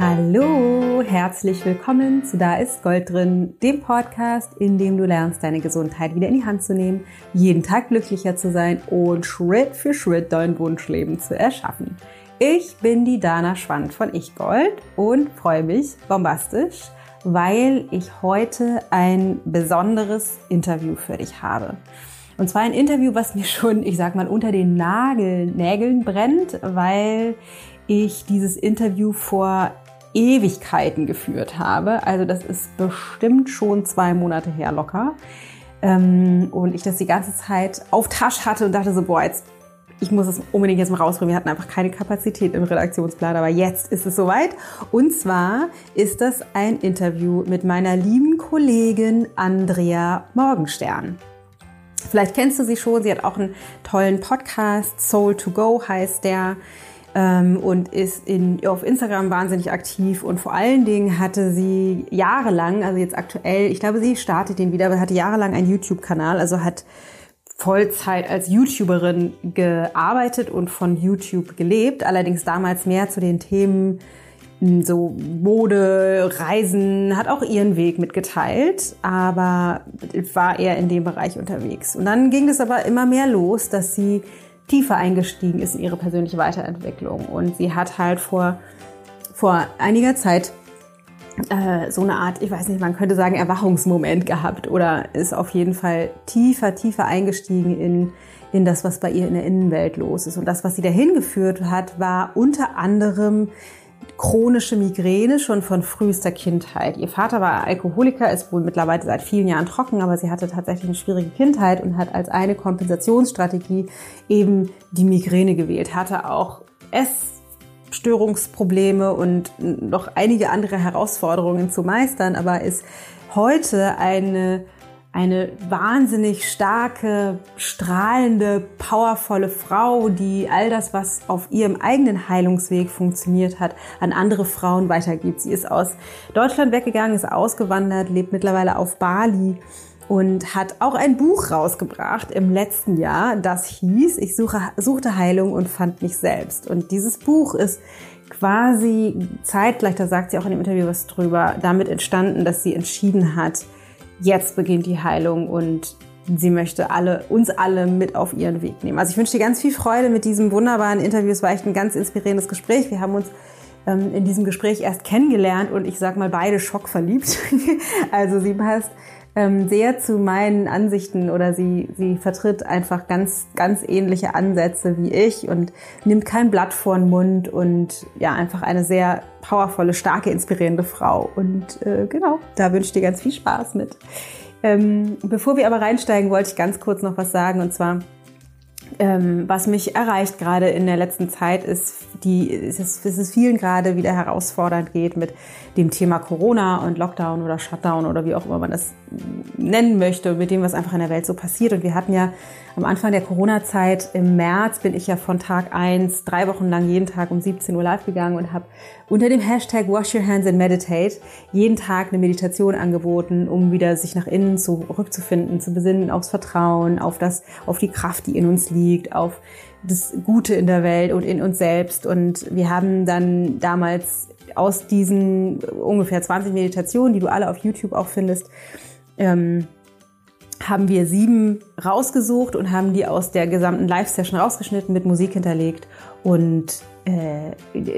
Hallo, herzlich willkommen zu Da ist Gold drin, dem Podcast, in dem du lernst, deine Gesundheit wieder in die Hand zu nehmen, jeden Tag glücklicher zu sein und Schritt für Schritt dein Wunschleben zu erschaffen. Ich bin die Dana Schwand von Ich Gold und freue mich bombastisch, weil ich heute ein besonderes Interview für dich habe. Und zwar ein Interview, was mir schon, ich sag mal, unter den Nagel, Nägeln brennt, weil ich dieses Interview vor Ewigkeiten geführt habe. Also das ist bestimmt schon zwei Monate her locker. Ähm, und ich das die ganze Zeit auf Tasch hatte und dachte so, boah, jetzt, ich muss es unbedingt jetzt mal rausbringen. Wir hatten einfach keine Kapazität im Redaktionsplan, aber jetzt ist es soweit. Und zwar ist das ein Interview mit meiner lieben Kollegin Andrea Morgenstern. Vielleicht kennst du sie schon, sie hat auch einen tollen Podcast, Soul to Go heißt der und ist in, auf Instagram wahnsinnig aktiv und vor allen Dingen hatte sie jahrelang, also jetzt aktuell, ich glaube, sie startet den wieder, aber hatte jahrelang einen YouTube-Kanal, also hat Vollzeit als YouTuberin gearbeitet und von YouTube gelebt, allerdings damals mehr zu den Themen hm, so Mode, Reisen, hat auch ihren Weg mitgeteilt, aber war eher in dem Bereich unterwegs. Und dann ging es aber immer mehr los, dass sie tiefer eingestiegen ist in ihre persönliche Weiterentwicklung. Und sie hat halt vor, vor einiger Zeit äh, so eine Art, ich weiß nicht, man könnte sagen, Erwachungsmoment gehabt oder ist auf jeden Fall tiefer, tiefer eingestiegen in, in das, was bei ihr in der Innenwelt los ist. Und das, was sie dahin geführt hat, war unter anderem chronische Migräne schon von frühester Kindheit. Ihr Vater war Alkoholiker, ist wohl mittlerweile seit vielen Jahren trocken, aber sie hatte tatsächlich eine schwierige Kindheit und hat als eine Kompensationsstrategie eben die Migräne gewählt. Hatte auch Essstörungsprobleme und noch einige andere Herausforderungen zu meistern, aber ist heute eine eine wahnsinnig starke, strahlende, powervolle Frau, die all das, was auf ihrem eigenen Heilungsweg funktioniert hat, an andere Frauen weitergibt. Sie ist aus Deutschland weggegangen, ist ausgewandert, lebt mittlerweile auf Bali und hat auch ein Buch rausgebracht im letzten Jahr, das hieß Ich suche, suchte Heilung und fand mich selbst. Und dieses Buch ist quasi zeitgleich, da sagt sie auch in dem Interview was drüber, damit entstanden, dass sie entschieden hat, jetzt beginnt die Heilung und sie möchte alle, uns alle mit auf ihren Weg nehmen. Also ich wünsche dir ganz viel Freude mit diesem wunderbaren Interview. Es war echt ein ganz inspirierendes Gespräch. Wir haben uns ähm, in diesem Gespräch erst kennengelernt und ich sag mal beide schockverliebt. also sie passt ähm, sehr zu meinen Ansichten oder sie, sie vertritt einfach ganz, ganz ähnliche Ansätze wie ich und nimmt kein Blatt vor den Mund und ja, einfach eine sehr powervolle, starke, inspirierende Frau. Und äh, genau, da wünsche ich dir ganz viel Spaß mit. Ähm, bevor wir aber reinsteigen, wollte ich ganz kurz noch was sagen und zwar ähm, was mich erreicht gerade in der letzten Zeit ist, die, ist es, ist es vielen gerade wieder herausfordernd geht mit dem Thema Corona und Lockdown oder Shutdown oder wie auch immer man das nennen möchte, mit dem, was einfach in der Welt so passiert. Und wir hatten ja am Anfang der Corona-Zeit im März bin ich ja von Tag eins drei Wochen lang jeden Tag um 17 Uhr live gegangen und habe unter dem Hashtag Wash Your Hands and Meditate jeden Tag eine Meditation angeboten, um wieder sich nach innen zurückzufinden, zu besinnen aufs Vertrauen, auf das, auf die Kraft, die in uns liegt, auf das Gute in der Welt und in uns selbst. Und wir haben dann damals aus diesen ungefähr 20 Meditationen, die du alle auf YouTube auch findest, ähm, haben wir sieben rausgesucht und haben die aus der gesamten Live-Session rausgeschnitten, mit Musik hinterlegt und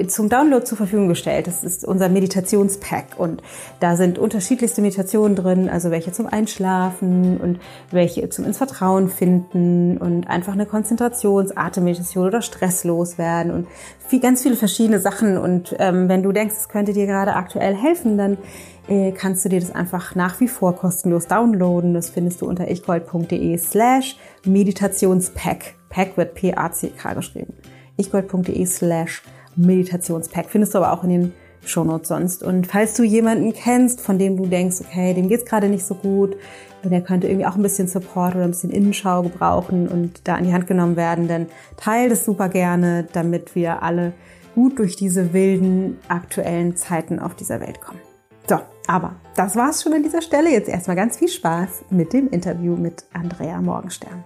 zum Download zur Verfügung gestellt. Das ist unser Meditationspack und da sind unterschiedlichste Meditationen drin, also welche zum Einschlafen und welche zum ins Vertrauen finden und einfach eine Konzentrations-, Atemmeditation oder Stress loswerden und viel, ganz viele verschiedene Sachen. Und ähm, wenn du denkst, es könnte dir gerade aktuell helfen, dann äh, kannst du dir das einfach nach wie vor kostenlos downloaden. Das findest du unter ichgold.de slash Meditationspack. Pack wird P-A-C-K geschrieben. ichgold.de slash Meditationspack. Findest du aber auch in den Shownotes sonst. Und falls du jemanden kennst, von dem du denkst, okay, dem geht's gerade nicht so gut, und der könnte irgendwie auch ein bisschen Support oder ein bisschen Innenschau gebrauchen und da an die Hand genommen werden, dann teile das super gerne, damit wir alle gut durch diese wilden aktuellen Zeiten auf dieser Welt kommen. So, aber das war's schon an dieser Stelle. Jetzt erstmal ganz viel Spaß mit dem Interview mit Andrea Morgenstern.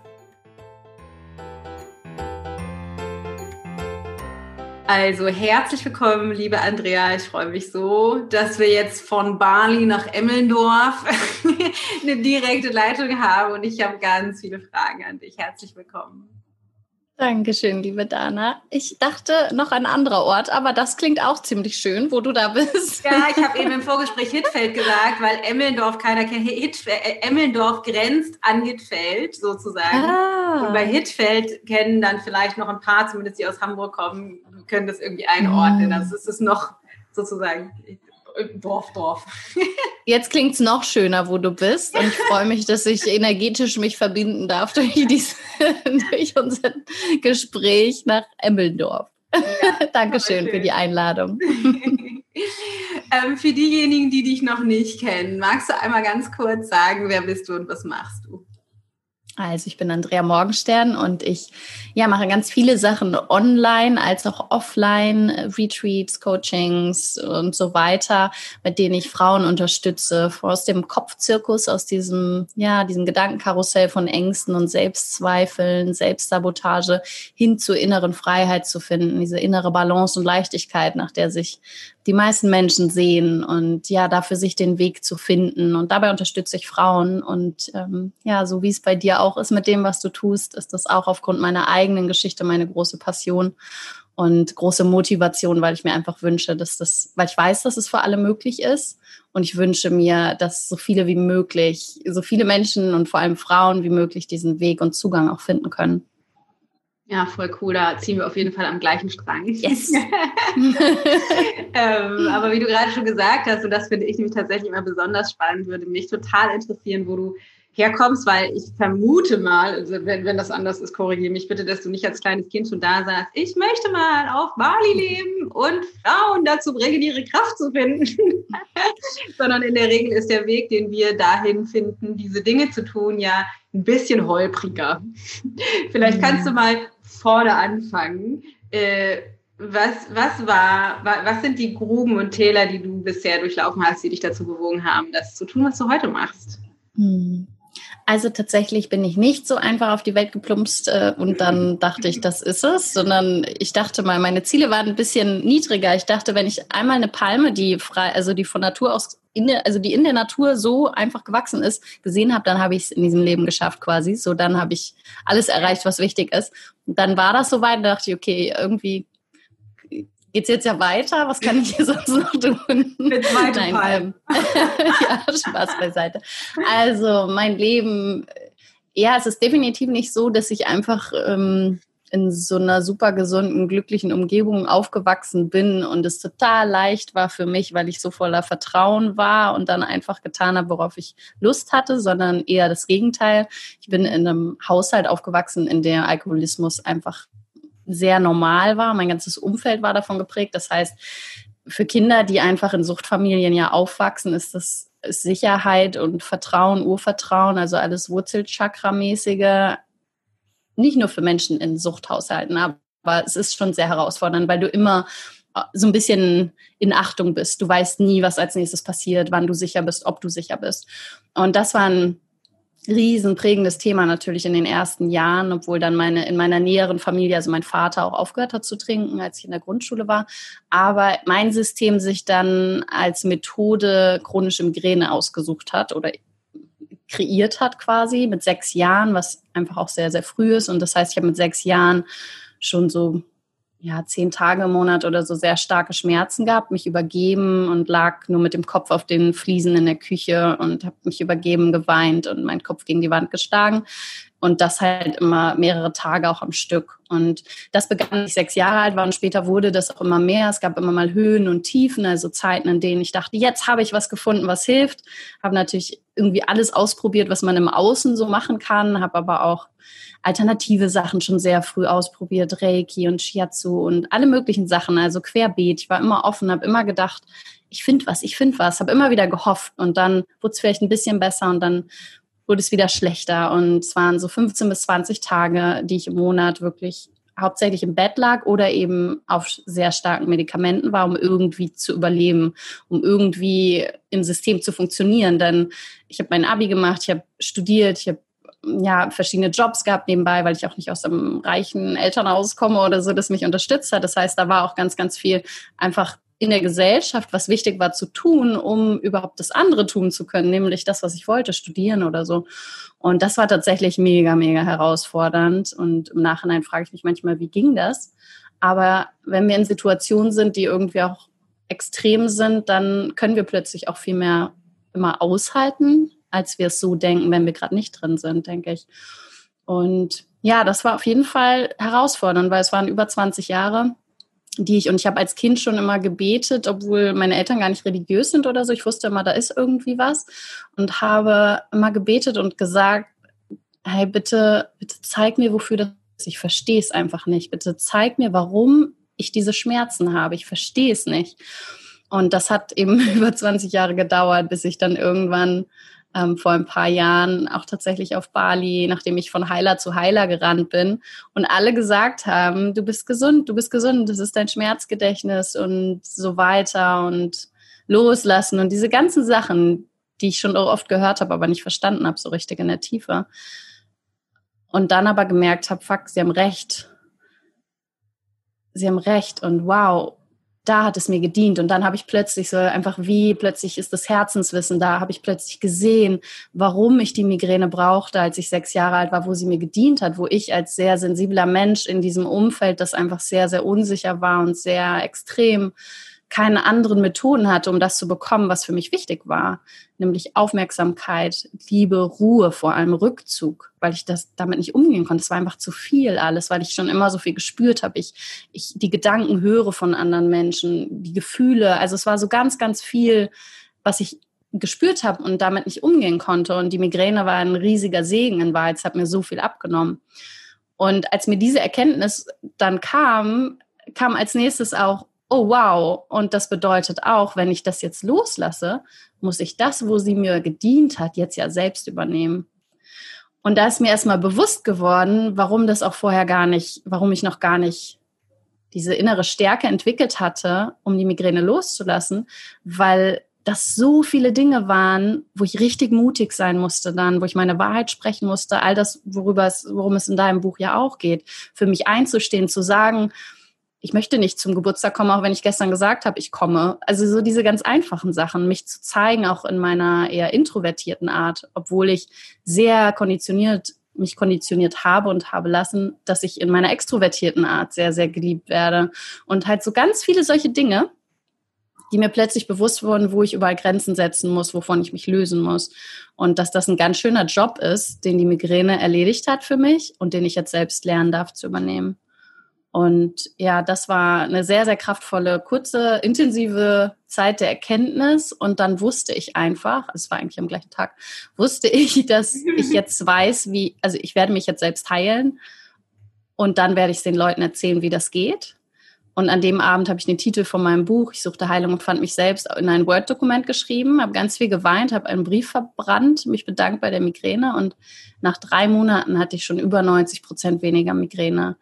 Also herzlich willkommen, liebe Andrea. Ich freue mich so, dass wir jetzt von Bali nach Emmeldorf eine direkte Leitung haben und ich habe ganz viele Fragen an dich. Herzlich willkommen. Dankeschön, liebe Dana. Ich dachte noch ein anderer Ort, aber das klingt auch ziemlich schön, wo du da bist. Ja, ich habe eben im Vorgespräch Hittfeld gesagt, weil Emmendorf keiner kennt. Äh, Emmendorf grenzt an Hittfeld sozusagen. Ah. Und bei Hittfeld kennen dann vielleicht noch ein paar, zumindest die aus Hamburg kommen, können das irgendwie einordnen. Mhm. Also es ist noch sozusagen Dorf, Dorf. Jetzt klingt es noch schöner, wo du bist. Und ich freue mich, dass ich energetisch mich verbinden darf durch, dies, durch unser Gespräch nach Emmendorf. Ja, Dankeschön für die Einladung. ähm, für diejenigen, die dich noch nicht kennen, magst du einmal ganz kurz sagen, wer bist du und was machst du? Also ich bin Andrea Morgenstern und ich ja, mache ganz viele Sachen online als auch offline, Retreats, Coachings und so weiter, mit denen ich Frauen unterstütze, aus dem Kopfzirkus, aus diesem, ja, diesem Gedankenkarussell von Ängsten und Selbstzweifeln, Selbstsabotage hin zur inneren Freiheit zu finden, diese innere Balance und Leichtigkeit, nach der sich die meisten Menschen sehen und ja, dafür sich den Weg zu finden. Und dabei unterstütze ich Frauen. Und ähm, ja, so wie es bei dir auch ist mit dem, was du tust, ist das auch aufgrund meiner eigenen Geschichte meine große Passion und große Motivation, weil ich mir einfach wünsche, dass das, weil ich weiß, dass es für alle möglich ist. Und ich wünsche mir, dass so viele wie möglich, so viele Menschen und vor allem Frauen wie möglich diesen Weg und Zugang auch finden können. Ja, voll cool. Da ziehen wir auf jeden Fall am gleichen Strang. Yes. ähm, aber wie du gerade schon gesagt hast, und das finde ich nämlich tatsächlich immer besonders spannend, würde mich total interessieren, wo du herkommst, weil ich vermute mal, also wenn, wenn das anders ist, korrigiere mich bitte, dass du nicht als kleines Kind schon da saßt, ich möchte mal auf Bali leben und Frauen dazu bringen, ihre Kraft zu finden. Sondern in der Regel ist der Weg, den wir dahin finden, diese Dinge zu tun, ja ein bisschen holpriger. Vielleicht kannst du mal vorne anfangen. Äh, was, was war, was sind die Gruben und Täler, die du bisher durchlaufen hast, die dich dazu bewogen haben, das zu tun, was du heute machst? Hm. Also tatsächlich bin ich nicht so einfach auf die Welt geplumpst äh, und dann dachte ich, das ist es, sondern ich dachte mal, meine Ziele waren ein bisschen niedriger. Ich dachte, wenn ich einmal eine Palme, die frei, also die von Natur aus in der, also die in der Natur so einfach gewachsen ist, gesehen habe, dann habe ich es in diesem Leben geschafft quasi. So, dann habe ich alles erreicht, was wichtig ist. Und dann war das soweit, da dachte ich, okay, irgendwie geht's jetzt ja weiter? Was kann ich hier sonst noch tun? Mit Nein, ähm, ja, Spaß beiseite. Also mein Leben, ja, es ist definitiv nicht so, dass ich einfach ähm, in so einer super gesunden, glücklichen Umgebung aufgewachsen bin und es total leicht war für mich, weil ich so voller Vertrauen war und dann einfach getan habe, worauf ich Lust hatte, sondern eher das Gegenteil. Ich bin in einem Haushalt aufgewachsen, in der Alkoholismus einfach sehr normal war. Mein ganzes Umfeld war davon geprägt. Das heißt, für Kinder, die einfach in Suchtfamilien ja aufwachsen, ist das Sicherheit und Vertrauen, Urvertrauen, also alles Wurzelchakra-mäßige, nicht nur für Menschen in Suchthaushalten, aber es ist schon sehr herausfordernd, weil du immer äh, so ein bisschen in Achtung bist. Du weißt nie, was als nächstes passiert, wann du sicher bist, ob du sicher bist. Und das waren riesen prägendes Thema natürlich in den ersten Jahren, obwohl dann meine in meiner näheren Familie, also mein Vater auch aufgehört hat zu trinken, als ich in der Grundschule war. Aber mein System sich dann als Methode chronische Migräne ausgesucht hat oder kreiert hat quasi mit sechs Jahren, was einfach auch sehr, sehr früh ist. Und das heißt, ich habe mit sechs Jahren schon so ja, zehn Tage im Monat oder so sehr starke Schmerzen gehabt, mich übergeben und lag nur mit dem Kopf auf den Fliesen in der Küche und habe mich übergeben, geweint und meinen Kopf gegen die Wand geschlagen. Und das halt immer mehrere Tage auch am Stück. Und das begann, ich sechs Jahre alt war und später wurde das auch immer mehr. Es gab immer mal Höhen und Tiefen, also Zeiten, in denen ich dachte, jetzt habe ich was gefunden, was hilft. Habe natürlich irgendwie alles ausprobiert, was man im Außen so machen kann, habe aber auch alternative Sachen schon sehr früh ausprobiert, Reiki und Shiatsu und alle möglichen Sachen, also querbeet. Ich war immer offen, habe immer gedacht, ich finde was, ich finde was, habe immer wieder gehofft und dann wurde es vielleicht ein bisschen besser und dann wurde es wieder schlechter und es waren so 15 bis 20 Tage, die ich im Monat wirklich hauptsächlich im Bett lag oder eben auf sehr starken Medikamenten war, um irgendwie zu überleben, um irgendwie im System zu funktionieren. Denn ich habe mein Abi gemacht, ich habe studiert, ich habe ja, verschiedene Jobs gehabt nebenbei, weil ich auch nicht aus einem reichen Elternhaus komme oder so, das mich unterstützt hat. Das heißt, da war auch ganz, ganz viel einfach in der Gesellschaft, was wichtig war zu tun, um überhaupt das andere tun zu können, nämlich das, was ich wollte, studieren oder so. Und das war tatsächlich mega, mega herausfordernd. Und im Nachhinein frage ich mich manchmal, wie ging das? Aber wenn wir in Situationen sind, die irgendwie auch extrem sind, dann können wir plötzlich auch viel mehr immer aushalten, als wir es so denken, wenn wir gerade nicht drin sind, denke ich. Und ja, das war auf jeden Fall herausfordernd, weil es waren über 20 Jahre, die ich, und ich habe als Kind schon immer gebetet, obwohl meine Eltern gar nicht religiös sind oder so. Ich wusste immer, da ist irgendwie was und habe immer gebetet und gesagt, hey, bitte, bitte zeig mir, wofür das ist. Ich verstehe es einfach nicht. Bitte zeig mir, warum ich diese Schmerzen habe. Ich verstehe es nicht. Und das hat eben über 20 Jahre gedauert, bis ich dann irgendwann ähm, vor ein paar Jahren auch tatsächlich auf Bali, nachdem ich von Heiler zu Heiler gerannt bin und alle gesagt haben, du bist gesund, du bist gesund, das ist dein Schmerzgedächtnis und so weiter und loslassen und diese ganzen Sachen, die ich schon oft gehört habe, aber nicht verstanden habe, so richtig in der Tiefe. Und dann aber gemerkt habe, fuck, sie haben recht. Sie haben recht und wow, da hat es mir gedient. Und dann habe ich plötzlich so einfach wie, plötzlich ist das Herzenswissen da, habe ich plötzlich gesehen, warum ich die Migräne brauchte, als ich sechs Jahre alt war, wo sie mir gedient hat, wo ich als sehr sensibler Mensch in diesem Umfeld, das einfach sehr, sehr unsicher war und sehr extrem, keine anderen Methoden hatte, um das zu bekommen, was für mich wichtig war, nämlich Aufmerksamkeit, Liebe, Ruhe, vor allem Rückzug, weil ich das damit nicht umgehen konnte. Es war einfach zu viel alles, weil ich schon immer so viel gespürt habe. Ich, ich die Gedanken höre von anderen Menschen, die Gefühle. Also es war so ganz, ganz viel, was ich gespürt habe und damit nicht umgehen konnte. Und die Migräne war ein riesiger Segen in Wahrheit. Es hat mir so viel abgenommen. Und als mir diese Erkenntnis dann kam, kam als nächstes auch, oh wow, und das bedeutet auch, wenn ich das jetzt loslasse, muss ich das, wo sie mir gedient hat, jetzt ja selbst übernehmen. Und da ist mir erstmal bewusst geworden, warum das auch vorher gar nicht, warum ich noch gar nicht diese innere Stärke entwickelt hatte, um die Migräne loszulassen, weil das so viele Dinge waren, wo ich richtig mutig sein musste dann, wo ich meine Wahrheit sprechen musste, all das, worüber es, worum es in deinem Buch ja auch geht, für mich einzustehen, zu sagen, ich möchte nicht zum Geburtstag kommen, auch wenn ich gestern gesagt habe, ich komme. Also so diese ganz einfachen Sachen, mich zu zeigen, auch in meiner eher introvertierten Art, obwohl ich sehr konditioniert, mich konditioniert habe und habe lassen, dass ich in meiner extrovertierten Art sehr, sehr geliebt werde. Und halt so ganz viele solche Dinge, die mir plötzlich bewusst wurden, wo ich überall Grenzen setzen muss, wovon ich mich lösen muss. Und dass das ein ganz schöner Job ist, den die Migräne erledigt hat für mich und den ich jetzt selbst lernen darf zu übernehmen. Und ja, das war eine sehr, sehr kraftvolle, kurze, intensive Zeit der Erkenntnis. Und dann wusste ich einfach, es war eigentlich am gleichen Tag, wusste ich, dass ich jetzt weiß, wie, also ich werde mich jetzt selbst heilen. Und dann werde ich es den Leuten erzählen, wie das geht. Und an dem Abend habe ich den Titel von meinem Buch, Ich suchte Heilung und fand mich selbst, in ein Word-Dokument geschrieben, habe ganz viel geweint, habe einen Brief verbrannt, mich bedankt bei der Migräne und nach drei Monaten hatte ich schon über 90 Prozent weniger Migräne.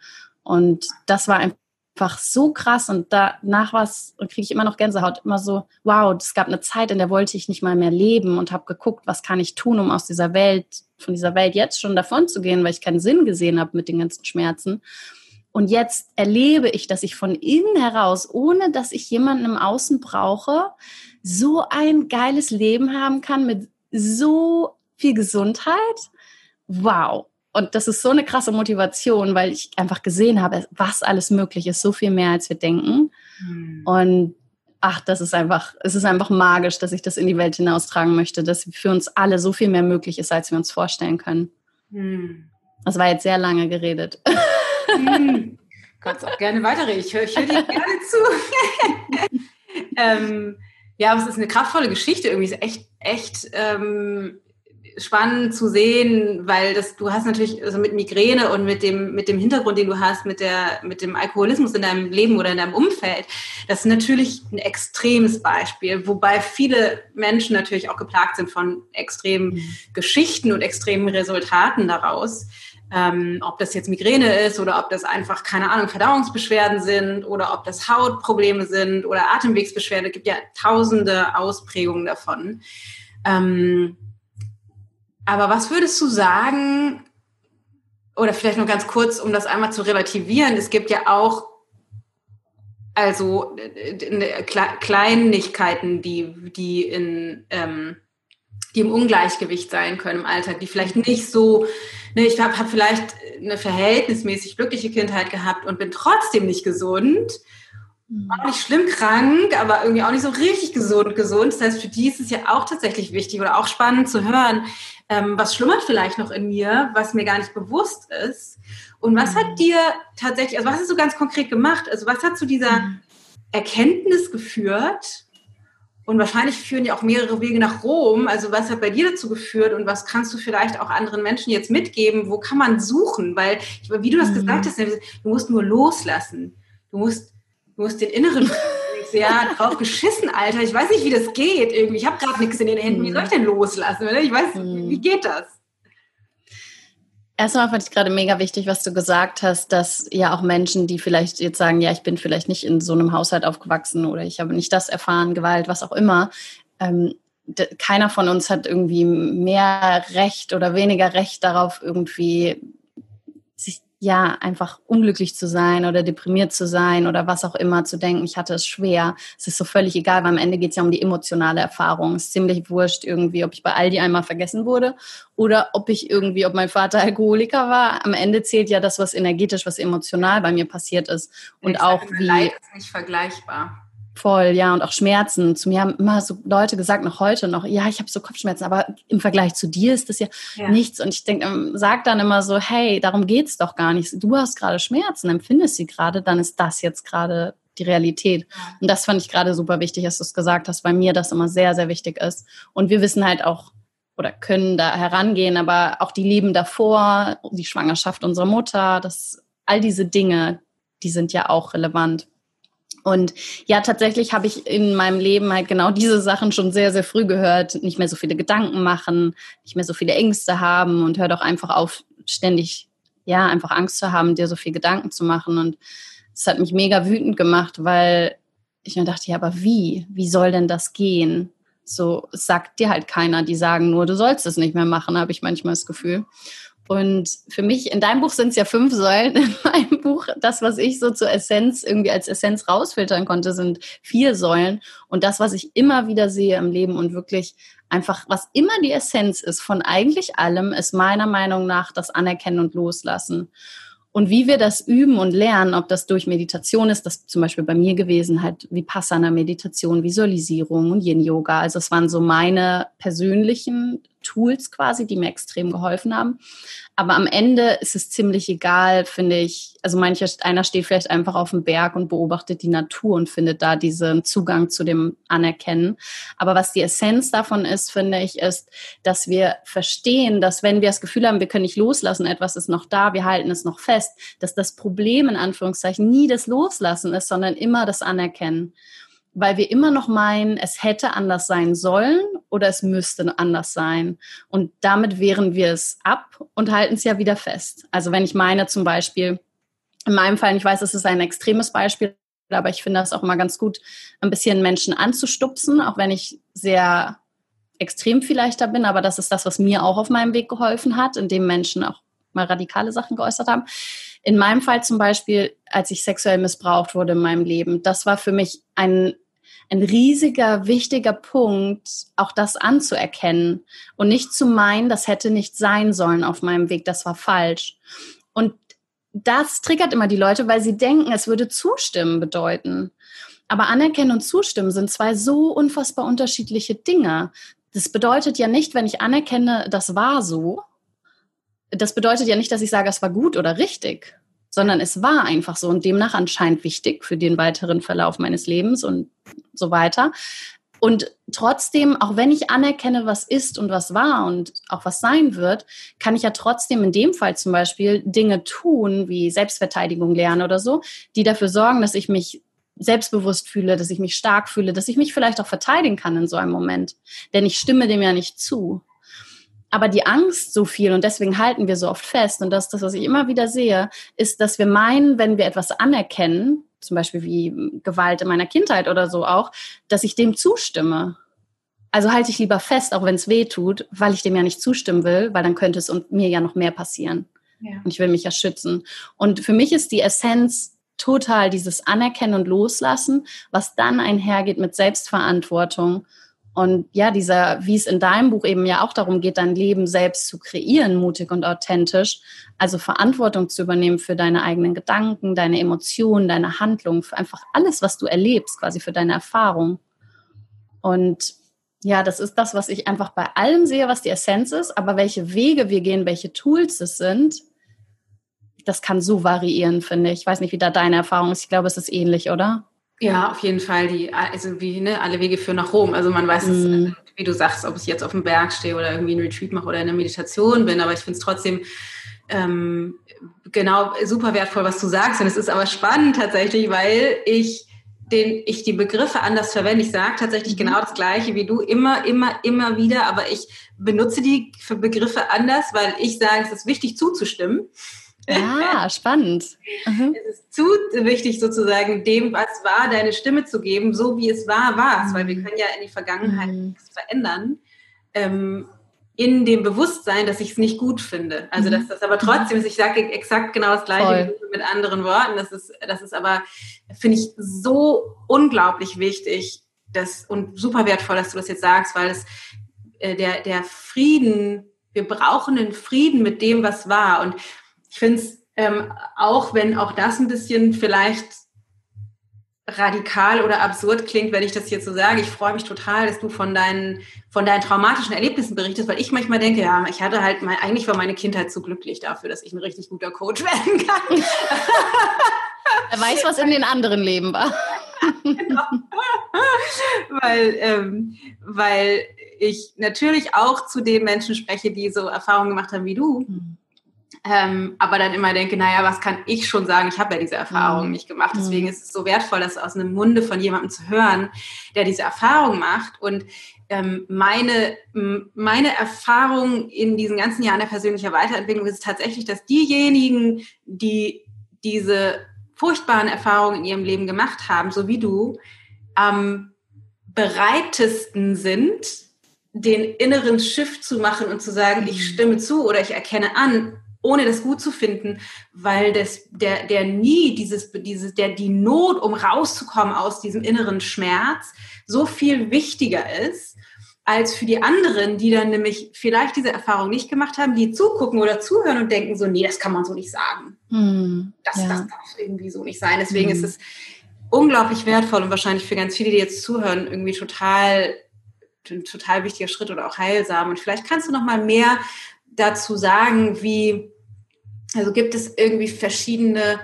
Und das war einfach so krass und danach was kriege ich immer noch Gänsehaut, immer so, wow, es gab eine Zeit, in der wollte ich nicht mal mehr leben und habe geguckt, was kann ich tun, um aus dieser Welt, von dieser Welt jetzt schon davon zu gehen, weil ich keinen Sinn gesehen habe mit den ganzen Schmerzen. Und jetzt erlebe ich, dass ich von innen heraus, ohne dass ich jemanden im Außen brauche, so ein geiles Leben haben kann mit so viel Gesundheit. Wow. Und das ist so eine krasse Motivation, weil ich einfach gesehen habe, was alles möglich ist, so viel mehr als wir denken. Mhm. Und ach, das ist einfach, es ist einfach magisch, dass ich das in die Welt hinaustragen möchte, dass für uns alle so viel mehr möglich ist, als wir uns vorstellen können. Mhm. Das war jetzt sehr lange geredet. Mhm. Kannst auch gerne weiterreden. Ich höre hör dir gerne zu. ähm, ja, es ist eine kraftvolle Geschichte irgendwie. Es ist echt, echt ähm, spannend zu sehen, weil das, du hast natürlich also mit Migräne und mit dem, mit dem Hintergrund, den du hast, mit der, mit dem Alkoholismus in deinem Leben oder in deinem Umfeld, das ist natürlich ein extremes Beispiel, wobei viele Menschen natürlich auch geplagt sind von extremen mhm. Geschichten und extremen Resultaten daraus. Ähm, ob das jetzt Migräne ist oder ob das einfach, keine Ahnung, Verdauungsbeschwerden sind oder ob das Hautprobleme sind oder Atemwegsbeschwerden. Es gibt ja tausende Ausprägungen davon. Ähm, aber was würdest du sagen, oder vielleicht noch ganz kurz, um das einmal zu relativieren, es gibt ja auch also äh, Kleinigkeiten, die, die in ähm, die im Ungleichgewicht sein können im Alltag, die vielleicht nicht so, ne, ich habe hab vielleicht eine verhältnismäßig glückliche Kindheit gehabt und bin trotzdem nicht gesund, mhm. auch nicht schlimm krank, aber irgendwie auch nicht so richtig gesund gesund. Das heißt, für die ist es ja auch tatsächlich wichtig oder auch spannend zu hören, ähm, was schlummert vielleicht noch in mir, was mir gar nicht bewusst ist. Und was hat mhm. dir tatsächlich, also was hast du ganz konkret gemacht? Also was hat zu dieser mhm. Erkenntnis geführt? Und wahrscheinlich führen ja auch mehrere Wege nach Rom. Also was hat bei dir dazu geführt und was kannst du vielleicht auch anderen Menschen jetzt mitgeben? Wo kann man suchen? Weil, wie du das mhm. gesagt hast, du musst nur loslassen. Du musst, du musst den inneren ja, drauf geschissen, Alter. Ich weiß nicht, wie das geht. Irgendwie, ich habe gerade nichts in den Händen. Wie soll ich denn loslassen? Ich weiß, mhm. wie geht das? Erstmal fand ich gerade mega wichtig, was du gesagt hast, dass ja auch Menschen, die vielleicht jetzt sagen, ja, ich bin vielleicht nicht in so einem Haushalt aufgewachsen oder ich habe nicht das erfahren, Gewalt, was auch immer, ähm, keiner von uns hat irgendwie mehr Recht oder weniger Recht darauf, irgendwie ja, einfach unglücklich zu sein oder deprimiert zu sein oder was auch immer, zu denken, ich hatte es schwer. Es ist so völlig egal, weil am Ende geht es ja um die emotionale Erfahrung. Es ist ziemlich wurscht irgendwie, ob ich bei Aldi einmal vergessen wurde oder ob ich irgendwie, ob mein Vater Alkoholiker war. Am Ende zählt ja das, was energetisch, was emotional bei mir passiert ist. Und auch wie. Leid ist nicht vergleichbar. Voll, ja, und auch Schmerzen. Zu mir haben immer so Leute gesagt, noch heute noch, ja, ich habe so Kopfschmerzen, aber im Vergleich zu dir ist das ja, ja. nichts. Und ich denke, ähm, sag dann immer so, hey, darum geht's doch gar nicht. Du hast gerade Schmerzen, empfindest sie gerade, dann ist das jetzt gerade die Realität. Und das fand ich gerade super wichtig, dass du es gesagt hast, weil mir das immer sehr, sehr wichtig ist. Und wir wissen halt auch, oder können da herangehen, aber auch die Leben davor, die Schwangerschaft unserer Mutter, das, all diese Dinge, die sind ja auch relevant. Und ja, tatsächlich habe ich in meinem Leben halt genau diese Sachen schon sehr, sehr früh gehört. Nicht mehr so viele Gedanken machen, nicht mehr so viele Ängste haben und hör doch einfach auf, ständig, ja, einfach Angst zu haben, dir so viel Gedanken zu machen. Und es hat mich mega wütend gemacht, weil ich mir dachte, ja, aber wie? Wie soll denn das gehen? So sagt dir halt keiner. Die sagen nur, du sollst es nicht mehr machen, habe ich manchmal das Gefühl. Und für mich, in deinem Buch sind es ja fünf Säulen. In meinem Buch, das, was ich so zur Essenz irgendwie als Essenz rausfiltern konnte, sind vier Säulen. Und das, was ich immer wieder sehe im Leben und wirklich einfach, was immer die Essenz ist von eigentlich allem, ist meiner Meinung nach das Anerkennen und Loslassen. Und wie wir das üben und lernen, ob das durch Meditation ist, das zum Beispiel bei mir gewesen halt Vipassana Meditation, Visualisierung und Yin Yoga. Also es waren so meine persönlichen Tools quasi, die mir extrem geholfen haben. Aber am Ende ist es ziemlich egal, finde ich. Also mancher, einer steht vielleicht einfach auf dem Berg und beobachtet die Natur und findet da diesen Zugang zu dem Anerkennen. Aber was die Essenz davon ist, finde ich, ist, dass wir verstehen, dass wenn wir das Gefühl haben, wir können nicht loslassen, etwas ist noch da, wir halten es noch fest, dass das Problem in Anführungszeichen nie das Loslassen ist, sondern immer das Anerkennen weil wir immer noch meinen, es hätte anders sein sollen oder es müsste anders sein. Und damit wehren wir es ab und halten es ja wieder fest. Also wenn ich meine zum Beispiel, in meinem Fall, ich weiß, es ist ein extremes Beispiel, aber ich finde das auch immer ganz gut, ein bisschen Menschen anzustupsen, auch wenn ich sehr extrem vielleicht da bin, aber das ist das, was mir auch auf meinem Weg geholfen hat, indem Menschen auch mal radikale Sachen geäußert haben. In meinem Fall zum Beispiel, als ich sexuell missbraucht wurde in meinem Leben, das war für mich ein ein riesiger, wichtiger Punkt, auch das anzuerkennen und nicht zu meinen, das hätte nicht sein sollen auf meinem Weg, das war falsch. Und das triggert immer die Leute, weil sie denken, es würde zustimmen bedeuten. Aber anerkennen und zustimmen sind zwei so unfassbar unterschiedliche Dinge. Das bedeutet ja nicht, wenn ich anerkenne, das war so, das bedeutet ja nicht, dass ich sage, es war gut oder richtig, sondern es war einfach so und demnach anscheinend wichtig für den weiteren Verlauf meines Lebens und so weiter. Und trotzdem, auch wenn ich anerkenne, was ist und was war und auch was sein wird, kann ich ja trotzdem in dem Fall zum Beispiel Dinge tun, wie Selbstverteidigung lernen oder so, die dafür sorgen, dass ich mich selbstbewusst fühle, dass ich mich stark fühle, dass ich mich vielleicht auch verteidigen kann in so einem Moment. Denn ich stimme dem ja nicht zu aber die Angst so viel und deswegen halten wir so oft fest und das das, was ich immer wieder sehe, ist, dass wir meinen, wenn wir etwas anerkennen, zum Beispiel wie Gewalt in meiner Kindheit oder so auch, dass ich dem zustimme. Also halte ich lieber fest, auch wenn es weh tut, weil ich dem ja nicht zustimmen will, weil dann könnte es und mir ja noch mehr passieren. Ja. Und ich will mich ja schützen. Und für mich ist die Essenz total dieses Anerkennen und Loslassen, was dann einhergeht mit Selbstverantwortung. Und ja, dieser, wie es in deinem Buch eben ja auch darum geht, dein Leben selbst zu kreieren, mutig und authentisch, also Verantwortung zu übernehmen für deine eigenen Gedanken, deine Emotionen, deine Handlungen, für einfach alles, was du erlebst, quasi für deine Erfahrung. Und ja, das ist das, was ich einfach bei allem sehe, was die Essenz ist, aber welche Wege wir gehen, welche Tools es sind, das kann so variieren, finde ich. Ich weiß nicht, wie da deine Erfahrung ist. Ich glaube, es ist ähnlich, oder? Ja, auf jeden Fall. Die, also wie, ne, alle Wege führen nach Rom. Also man weiß es, mm. wie du sagst, ob ich jetzt auf dem Berg stehe oder irgendwie ein Retreat mache oder in der Meditation bin, aber ich finde es trotzdem ähm, genau super wertvoll, was du sagst. Und es ist aber spannend tatsächlich, weil ich den ich die Begriffe anders verwende. Ich sage tatsächlich mhm. genau das Gleiche wie du, immer, immer, immer wieder, aber ich benutze die Begriffe anders, weil ich sage, es ist wichtig zuzustimmen. Ah, spannend. Mhm. Es ist zu wichtig, sozusagen dem, was war, deine Stimme zu geben, so wie es war, war es, mhm. weil wir mhm. können ja in die Vergangenheit mhm. nichts verändern. Ähm, in dem Bewusstsein, dass ich es nicht gut finde. Also dass mhm. das aber trotzdem ist, ich sage exakt genau das gleiche mit anderen Worten. Das ist, das ist aber, finde ich, so unglaublich wichtig das, und super wertvoll, dass du das jetzt sagst, weil es äh, der, der Frieden, wir brauchen einen Frieden mit dem, was war. Und ich finde es, ähm, auch wenn auch das ein bisschen vielleicht radikal oder absurd klingt, wenn ich das jetzt so sage. Ich freue mich total, dass du von deinen, von deinen traumatischen Erlebnissen berichtest, weil ich manchmal denke, ja, ich hatte halt, mein, eigentlich war meine Kindheit zu glücklich dafür, dass ich ein richtig guter Coach werden kann. Er weiß, was in den anderen Leben war. genau. weil, ähm, weil ich natürlich auch zu den Menschen spreche, die so Erfahrungen gemacht haben wie du. Mhm. Ähm, aber dann immer denke, naja, was kann ich schon sagen? Ich habe ja diese Erfahrung mhm. nicht gemacht. Deswegen mhm. ist es so wertvoll, das aus einem Munde von jemandem zu hören, der diese Erfahrung macht. Und ähm, meine, meine Erfahrung in diesen ganzen Jahren der persönlichen Weiterentwicklung ist tatsächlich, dass diejenigen, die diese furchtbaren Erfahrungen in ihrem Leben gemacht haben, so wie du, am bereitesten sind, den inneren Shift zu machen und zu sagen, ich mhm. stimme zu oder ich erkenne an, ohne das gut zu finden, weil das, der, der nie dieses, dieses, der, die Not, um rauszukommen aus diesem inneren Schmerz, so viel wichtiger ist, als für die anderen, die dann nämlich vielleicht diese Erfahrung nicht gemacht haben, die zugucken oder zuhören und denken so, nee, das kann man so nicht sagen. Hm, das, ja. das darf irgendwie so nicht sein. Deswegen hm. ist es unglaublich wertvoll und wahrscheinlich für ganz viele, die jetzt zuhören, irgendwie total, ein total wichtiger Schritt oder auch heilsam. Und vielleicht kannst du noch mal mehr dazu sagen, wie, also gibt es irgendwie verschiedene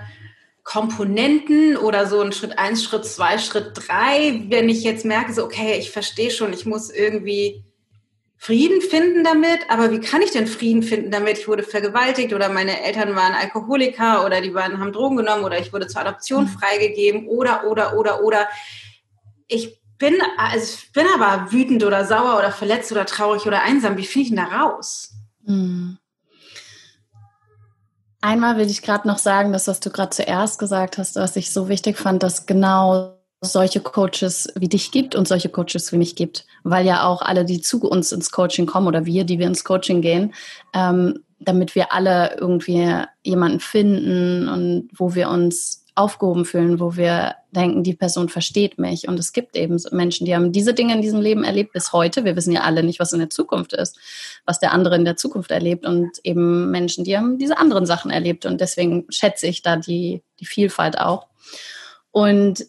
Komponenten oder so ein Schritt eins, Schritt zwei, Schritt drei, wenn ich jetzt merke, so, okay, ich verstehe schon, ich muss irgendwie Frieden finden damit, aber wie kann ich denn Frieden finden damit? Ich wurde vergewaltigt oder meine Eltern waren Alkoholiker oder die waren, haben Drogen genommen oder ich wurde zur Adoption mhm. freigegeben oder, oder, oder, oder. Ich bin, also ich bin aber wütend oder sauer oder verletzt oder traurig oder einsam. Wie finde ich denn da raus? Mhm. Einmal will ich gerade noch sagen, dass was du gerade zuerst gesagt hast, was ich so wichtig fand, dass genau solche Coaches wie dich gibt und solche Coaches wie mich gibt, weil ja auch alle, die zu uns ins Coaching kommen oder wir, die wir ins Coaching gehen, ähm, damit wir alle irgendwie jemanden finden und wo wir uns aufgehoben fühlen, wo wir denken, die Person versteht mich. Und es gibt eben Menschen, die haben diese Dinge in diesem Leben erlebt bis heute. Wir wissen ja alle nicht, was in der Zukunft ist, was der andere in der Zukunft erlebt. Und eben Menschen, die haben diese anderen Sachen erlebt. Und deswegen schätze ich da die, die Vielfalt auch. Und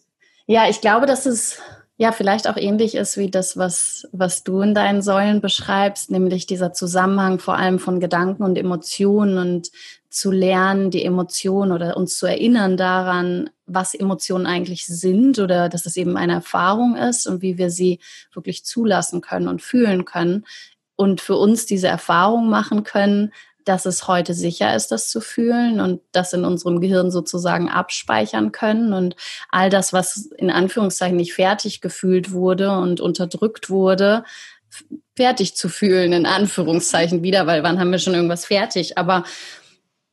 ja, ich glaube, dass es ja vielleicht auch ähnlich ist wie das, was, was du in deinen Säulen beschreibst, nämlich dieser Zusammenhang vor allem von Gedanken und Emotionen und zu lernen, die Emotionen oder uns zu erinnern daran, was Emotionen eigentlich sind oder dass es eben eine Erfahrung ist und wie wir sie wirklich zulassen können und fühlen können und für uns diese Erfahrung machen können, dass es heute sicher ist, das zu fühlen und das in unserem Gehirn sozusagen abspeichern können und all das, was in Anführungszeichen nicht fertig gefühlt wurde und unterdrückt wurde, fertig zu fühlen, in Anführungszeichen wieder, weil wann haben wir schon irgendwas fertig? Aber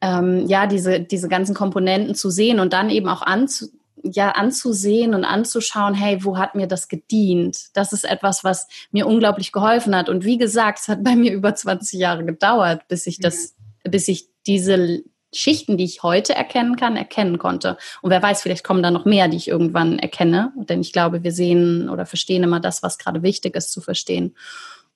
ähm, ja, diese, diese ganzen Komponenten zu sehen und dann eben auch anzu, ja anzusehen und anzuschauen, hey, wo hat mir das gedient? Das ist etwas, was mir unglaublich geholfen hat. Und wie gesagt, es hat bei mir über 20 Jahre gedauert, bis ich das, mhm. bis ich diese Schichten, die ich heute erkennen kann, erkennen konnte. Und wer weiß, vielleicht kommen da noch mehr, die ich irgendwann erkenne. Denn ich glaube, wir sehen oder verstehen immer das, was gerade wichtig ist zu verstehen.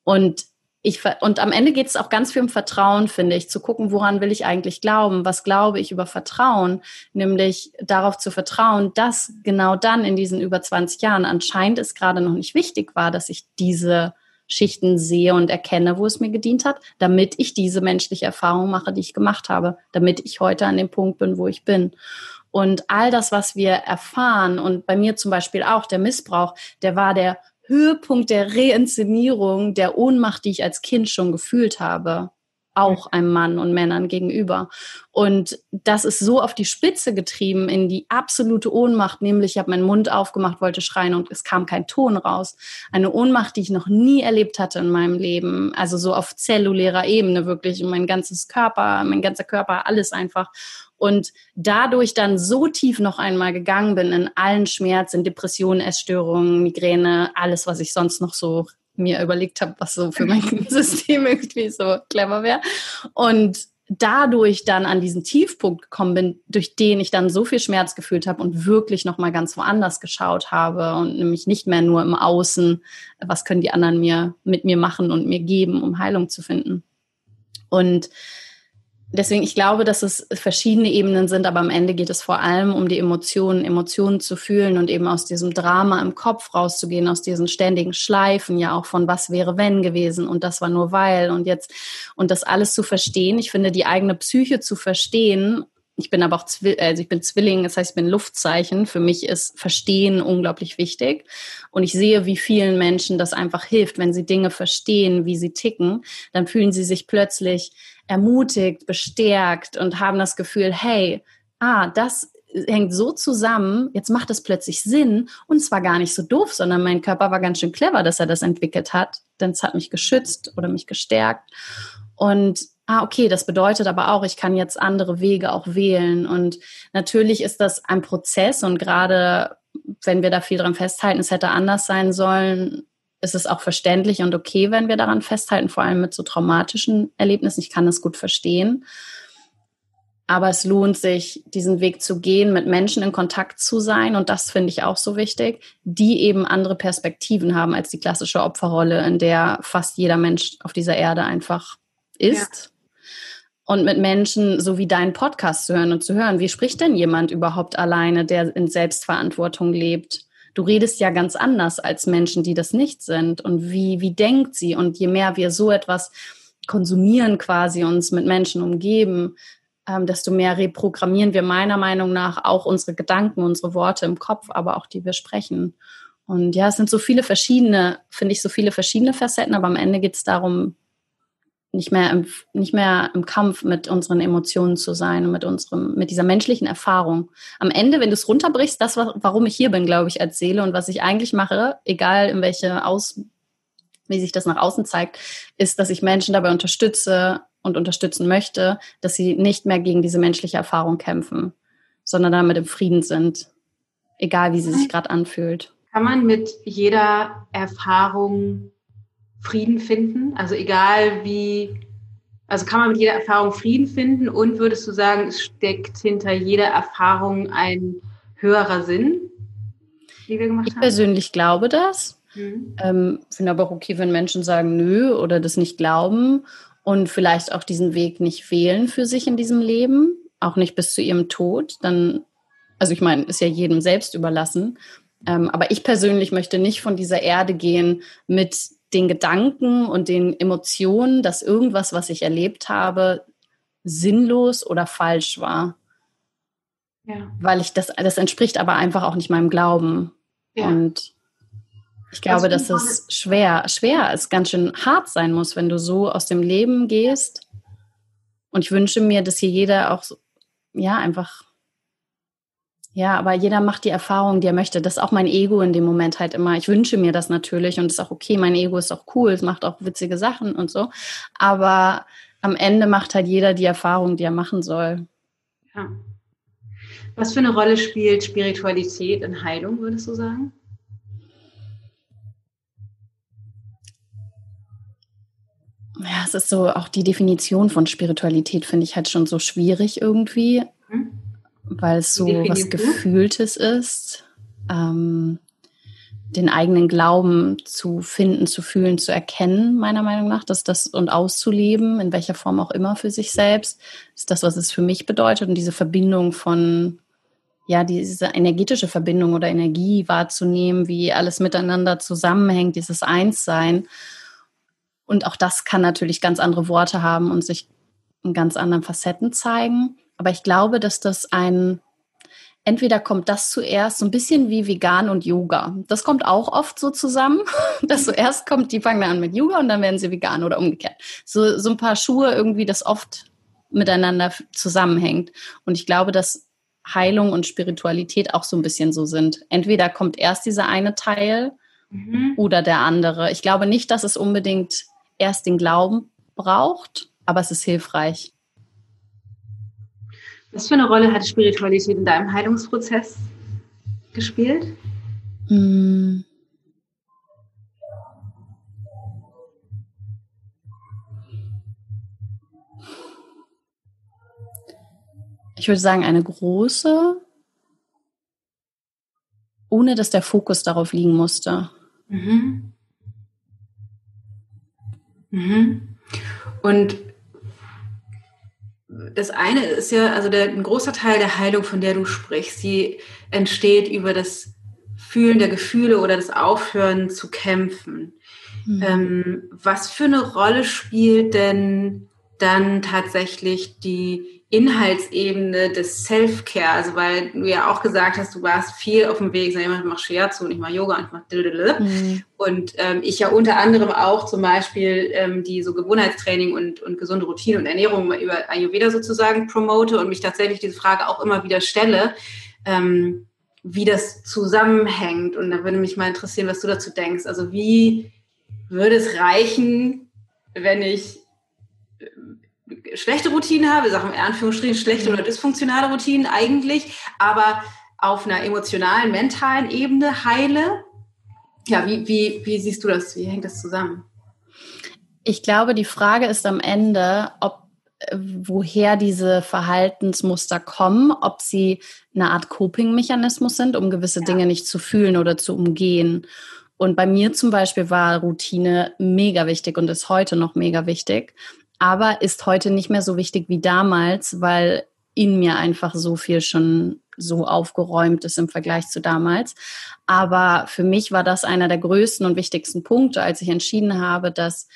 Und ich, und am Ende geht es auch ganz viel um Vertrauen, finde ich, zu gucken, woran will ich eigentlich glauben, was glaube ich über Vertrauen, nämlich darauf zu vertrauen, dass genau dann in diesen über 20 Jahren anscheinend es gerade noch nicht wichtig war, dass ich diese Schichten sehe und erkenne, wo es mir gedient hat, damit ich diese menschliche Erfahrung mache, die ich gemacht habe, damit ich heute an dem Punkt bin, wo ich bin. Und all das, was wir erfahren, und bei mir zum Beispiel auch der Missbrauch, der war der Höhepunkt der Reinszenierung der Ohnmacht, die ich als Kind schon gefühlt habe auch einem Mann und Männern gegenüber. Und das ist so auf die Spitze getrieben, in die absolute Ohnmacht, nämlich ich habe meinen Mund aufgemacht, wollte schreien und es kam kein Ton raus. Eine Ohnmacht, die ich noch nie erlebt hatte in meinem Leben, also so auf zellulärer Ebene wirklich, mein ganzes Körper, mein ganzer Körper, alles einfach. Und dadurch dann so tief noch einmal gegangen bin in allen Schmerzen, Depressionen, Essstörungen, Migräne, alles, was ich sonst noch so mir überlegt habe, was so für mein System irgendwie so clever wäre. Und dadurch dann an diesen Tiefpunkt gekommen bin, durch den ich dann so viel Schmerz gefühlt habe und wirklich noch mal ganz woanders geschaut habe und nämlich nicht mehr nur im Außen, was können die anderen mir mit mir machen und mir geben, um Heilung zu finden. Und deswegen, ich glaube, dass es verschiedene Ebenen sind, aber am Ende geht es vor allem um die Emotionen, Emotionen zu fühlen und eben aus diesem Drama im Kopf rauszugehen, aus diesen ständigen Schleifen, ja auch von was wäre wenn gewesen und das war nur weil und jetzt und das alles zu verstehen. Ich finde, die eigene Psyche zu verstehen ich bin aber auch Zwill also ich bin Zwilling, das heißt, ich bin Luftzeichen. Für mich ist Verstehen unglaublich wichtig. Und ich sehe, wie vielen Menschen das einfach hilft, wenn sie Dinge verstehen, wie sie ticken, dann fühlen sie sich plötzlich ermutigt, bestärkt und haben das Gefühl, hey, ah, das hängt so zusammen, jetzt macht es plötzlich Sinn und zwar gar nicht so doof, sondern mein Körper war ganz schön clever, dass er das entwickelt hat, denn es hat mich geschützt oder mich gestärkt. Und ah, okay, das bedeutet aber auch, ich kann jetzt andere Wege auch wählen. Und natürlich ist das ein Prozess und gerade wenn wir da viel dran festhalten, es hätte anders sein sollen, ist es auch verständlich und okay, wenn wir daran festhalten, vor allem mit so traumatischen Erlebnissen. Ich kann das gut verstehen. Aber es lohnt sich, diesen Weg zu gehen, mit Menschen in Kontakt zu sein. Und das finde ich auch so wichtig, die eben andere Perspektiven haben als die klassische Opferrolle, in der fast jeder Mensch auf dieser Erde einfach ist. Ja und mit Menschen so wie deinen Podcast zu hören und zu hören, wie spricht denn jemand überhaupt alleine, der in Selbstverantwortung lebt? Du redest ja ganz anders als Menschen, die das nicht sind. Und wie, wie denkt sie? Und je mehr wir so etwas konsumieren, quasi uns mit Menschen umgeben, ähm, desto mehr reprogrammieren wir meiner Meinung nach auch unsere Gedanken, unsere Worte im Kopf, aber auch die wir sprechen. Und ja, es sind so viele verschiedene, finde ich, so viele verschiedene Facetten, aber am Ende geht es darum, nicht mehr im, nicht mehr im Kampf mit unseren Emotionen zu sein und mit unserem, mit dieser menschlichen Erfahrung. Am Ende, wenn du es runterbrichst, das, warum ich hier bin, glaube ich, als Seele und was ich eigentlich mache, egal in welche Aus, wie sich das nach außen zeigt, ist, dass ich Menschen dabei unterstütze und unterstützen möchte, dass sie nicht mehr gegen diese menschliche Erfahrung kämpfen, sondern damit im Frieden sind, egal wie sie sich gerade anfühlt. Kann man mit jeder Erfahrung Frieden finden? Also egal wie, also kann man mit jeder Erfahrung Frieden finden und würdest du sagen, es steckt hinter jeder Erfahrung ein höherer Sinn, die wir gemacht ich haben? Ich persönlich glaube das. Mhm. Ähm, finde aber auch okay, wenn Menschen sagen, nö oder das nicht glauben und vielleicht auch diesen Weg nicht wählen für sich in diesem Leben, auch nicht bis zu ihrem Tod, dann, also ich meine, ist ja jedem selbst überlassen. Ähm, aber ich persönlich möchte nicht von dieser Erde gehen mit den Gedanken und den Emotionen, dass irgendwas, was ich erlebt habe, sinnlos oder falsch war. Ja. Weil ich das, das entspricht aber einfach auch nicht meinem Glauben. Ja. Und ich glaube, dass es schwer, schwer ist, ganz schön hart sein muss, wenn du so aus dem Leben gehst. Und ich wünsche mir, dass hier jeder auch, so, ja, einfach ja, aber jeder macht die Erfahrung, die er möchte. Das ist auch mein Ego in dem Moment halt immer. Ich wünsche mir das natürlich und es ist auch okay. Mein Ego ist auch cool, es macht auch witzige Sachen und so. Aber am Ende macht halt jeder die Erfahrung, die er machen soll. Ja. Was für eine Rolle spielt Spiritualität in Heilung, würdest du sagen? Ja, es ist so, auch die Definition von Spiritualität finde ich halt schon so schwierig irgendwie, hm? Weil es so was Gefühltes ist. Ähm, den eigenen Glauben zu finden, zu fühlen, zu erkennen, meiner Meinung nach, dass das und auszuleben, in welcher Form auch immer für sich selbst, ist das, was es für mich bedeutet und diese Verbindung von, ja, diese energetische Verbindung oder Energie wahrzunehmen, wie alles miteinander zusammenhängt, dieses Einssein. Und auch das kann natürlich ganz andere Worte haben und sich in ganz anderen Facetten zeigen. Aber ich glaube, dass das ein entweder kommt das zuerst, so ein bisschen wie vegan und Yoga. Das kommt auch oft so zusammen, dass zuerst kommt, die fangen an mit Yoga und dann werden sie vegan oder umgekehrt. So, so ein paar Schuhe irgendwie, das oft miteinander zusammenhängt. Und ich glaube, dass Heilung und Spiritualität auch so ein bisschen so sind. Entweder kommt erst dieser eine Teil mhm. oder der andere. Ich glaube nicht, dass es unbedingt erst den Glauben braucht, aber es ist hilfreich. Was für eine Rolle hat Spiritualität in deinem Heilungsprozess gespielt? Hm. Ich würde sagen, eine große, ohne dass der Fokus darauf liegen musste. Mhm. Mhm. Und das eine ist ja, also der, ein großer Teil der Heilung, von der du sprichst, die entsteht über das Fühlen der Gefühle oder das Aufhören zu kämpfen. Mhm. Ähm, was für eine Rolle spielt denn dann tatsächlich die Inhaltsebene des Self-Care, also weil du ja auch gesagt hast, du warst viel auf dem Weg, sag ich mal, ich mache Shiatsu und ich mache Yoga und ich mache mhm. und ähm, ich ja unter anderem auch zum Beispiel ähm, die so Gewohnheitstraining und, und gesunde Routine und Ernährung über Ayurveda sozusagen promote und mich tatsächlich diese Frage auch immer wieder stelle, ähm, wie das zusammenhängt und da würde mich mal interessieren, was du dazu denkst. Also wie würde es reichen, wenn ich schlechte Routinen habe, Sachen in Anführungsstrichen schlechte oder dysfunktionale Routinen eigentlich, aber auf einer emotionalen, mentalen Ebene heile. Ja, wie, wie, wie siehst du das? Wie hängt das zusammen? Ich glaube, die Frage ist am Ende, ob woher diese Verhaltensmuster kommen, ob sie eine Art Coping-Mechanismus sind, um gewisse ja. Dinge nicht zu fühlen oder zu umgehen. Und bei mir zum Beispiel war Routine mega wichtig und ist heute noch mega wichtig aber ist heute nicht mehr so wichtig wie damals, weil in mir einfach so viel schon so aufgeräumt ist im Vergleich zu damals. Aber für mich war das einer der größten und wichtigsten Punkte, als ich entschieden habe, dass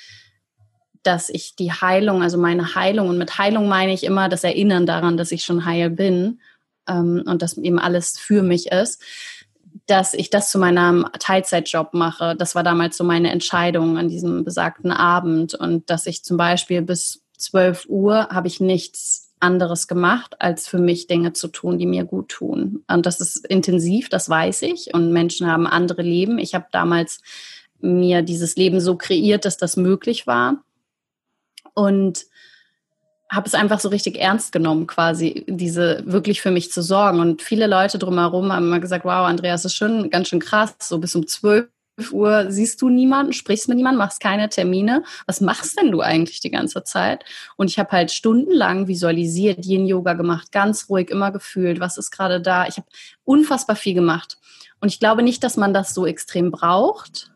dass ich die Heilung, also meine Heilung, und mit Heilung meine ich immer das Erinnern daran, dass ich schon heil bin ähm, und dass eben alles für mich ist, dass ich das zu meinem Teilzeitjob mache. Das war damals so meine Entscheidung an diesem besagten Abend. Und dass ich zum Beispiel bis 12 Uhr habe ich nichts anderes gemacht, als für mich Dinge zu tun, die mir gut tun. Und das ist intensiv, das weiß ich. Und Menschen haben andere Leben. Ich habe damals mir dieses Leben so kreiert, dass das möglich war. Und habe es einfach so richtig ernst genommen, quasi diese wirklich für mich zu sorgen. Und viele Leute drumherum haben immer gesagt, wow, Andreas, ist schon ganz schön krass, so bis um 12 Uhr siehst du niemanden, sprichst mit niemandem, machst keine Termine. Was machst denn du eigentlich die ganze Zeit? Und ich habe halt stundenlang visualisiert, Yin-Yoga gemacht, ganz ruhig, immer gefühlt, was ist gerade da. Ich habe unfassbar viel gemacht. Und ich glaube nicht, dass man das so extrem braucht,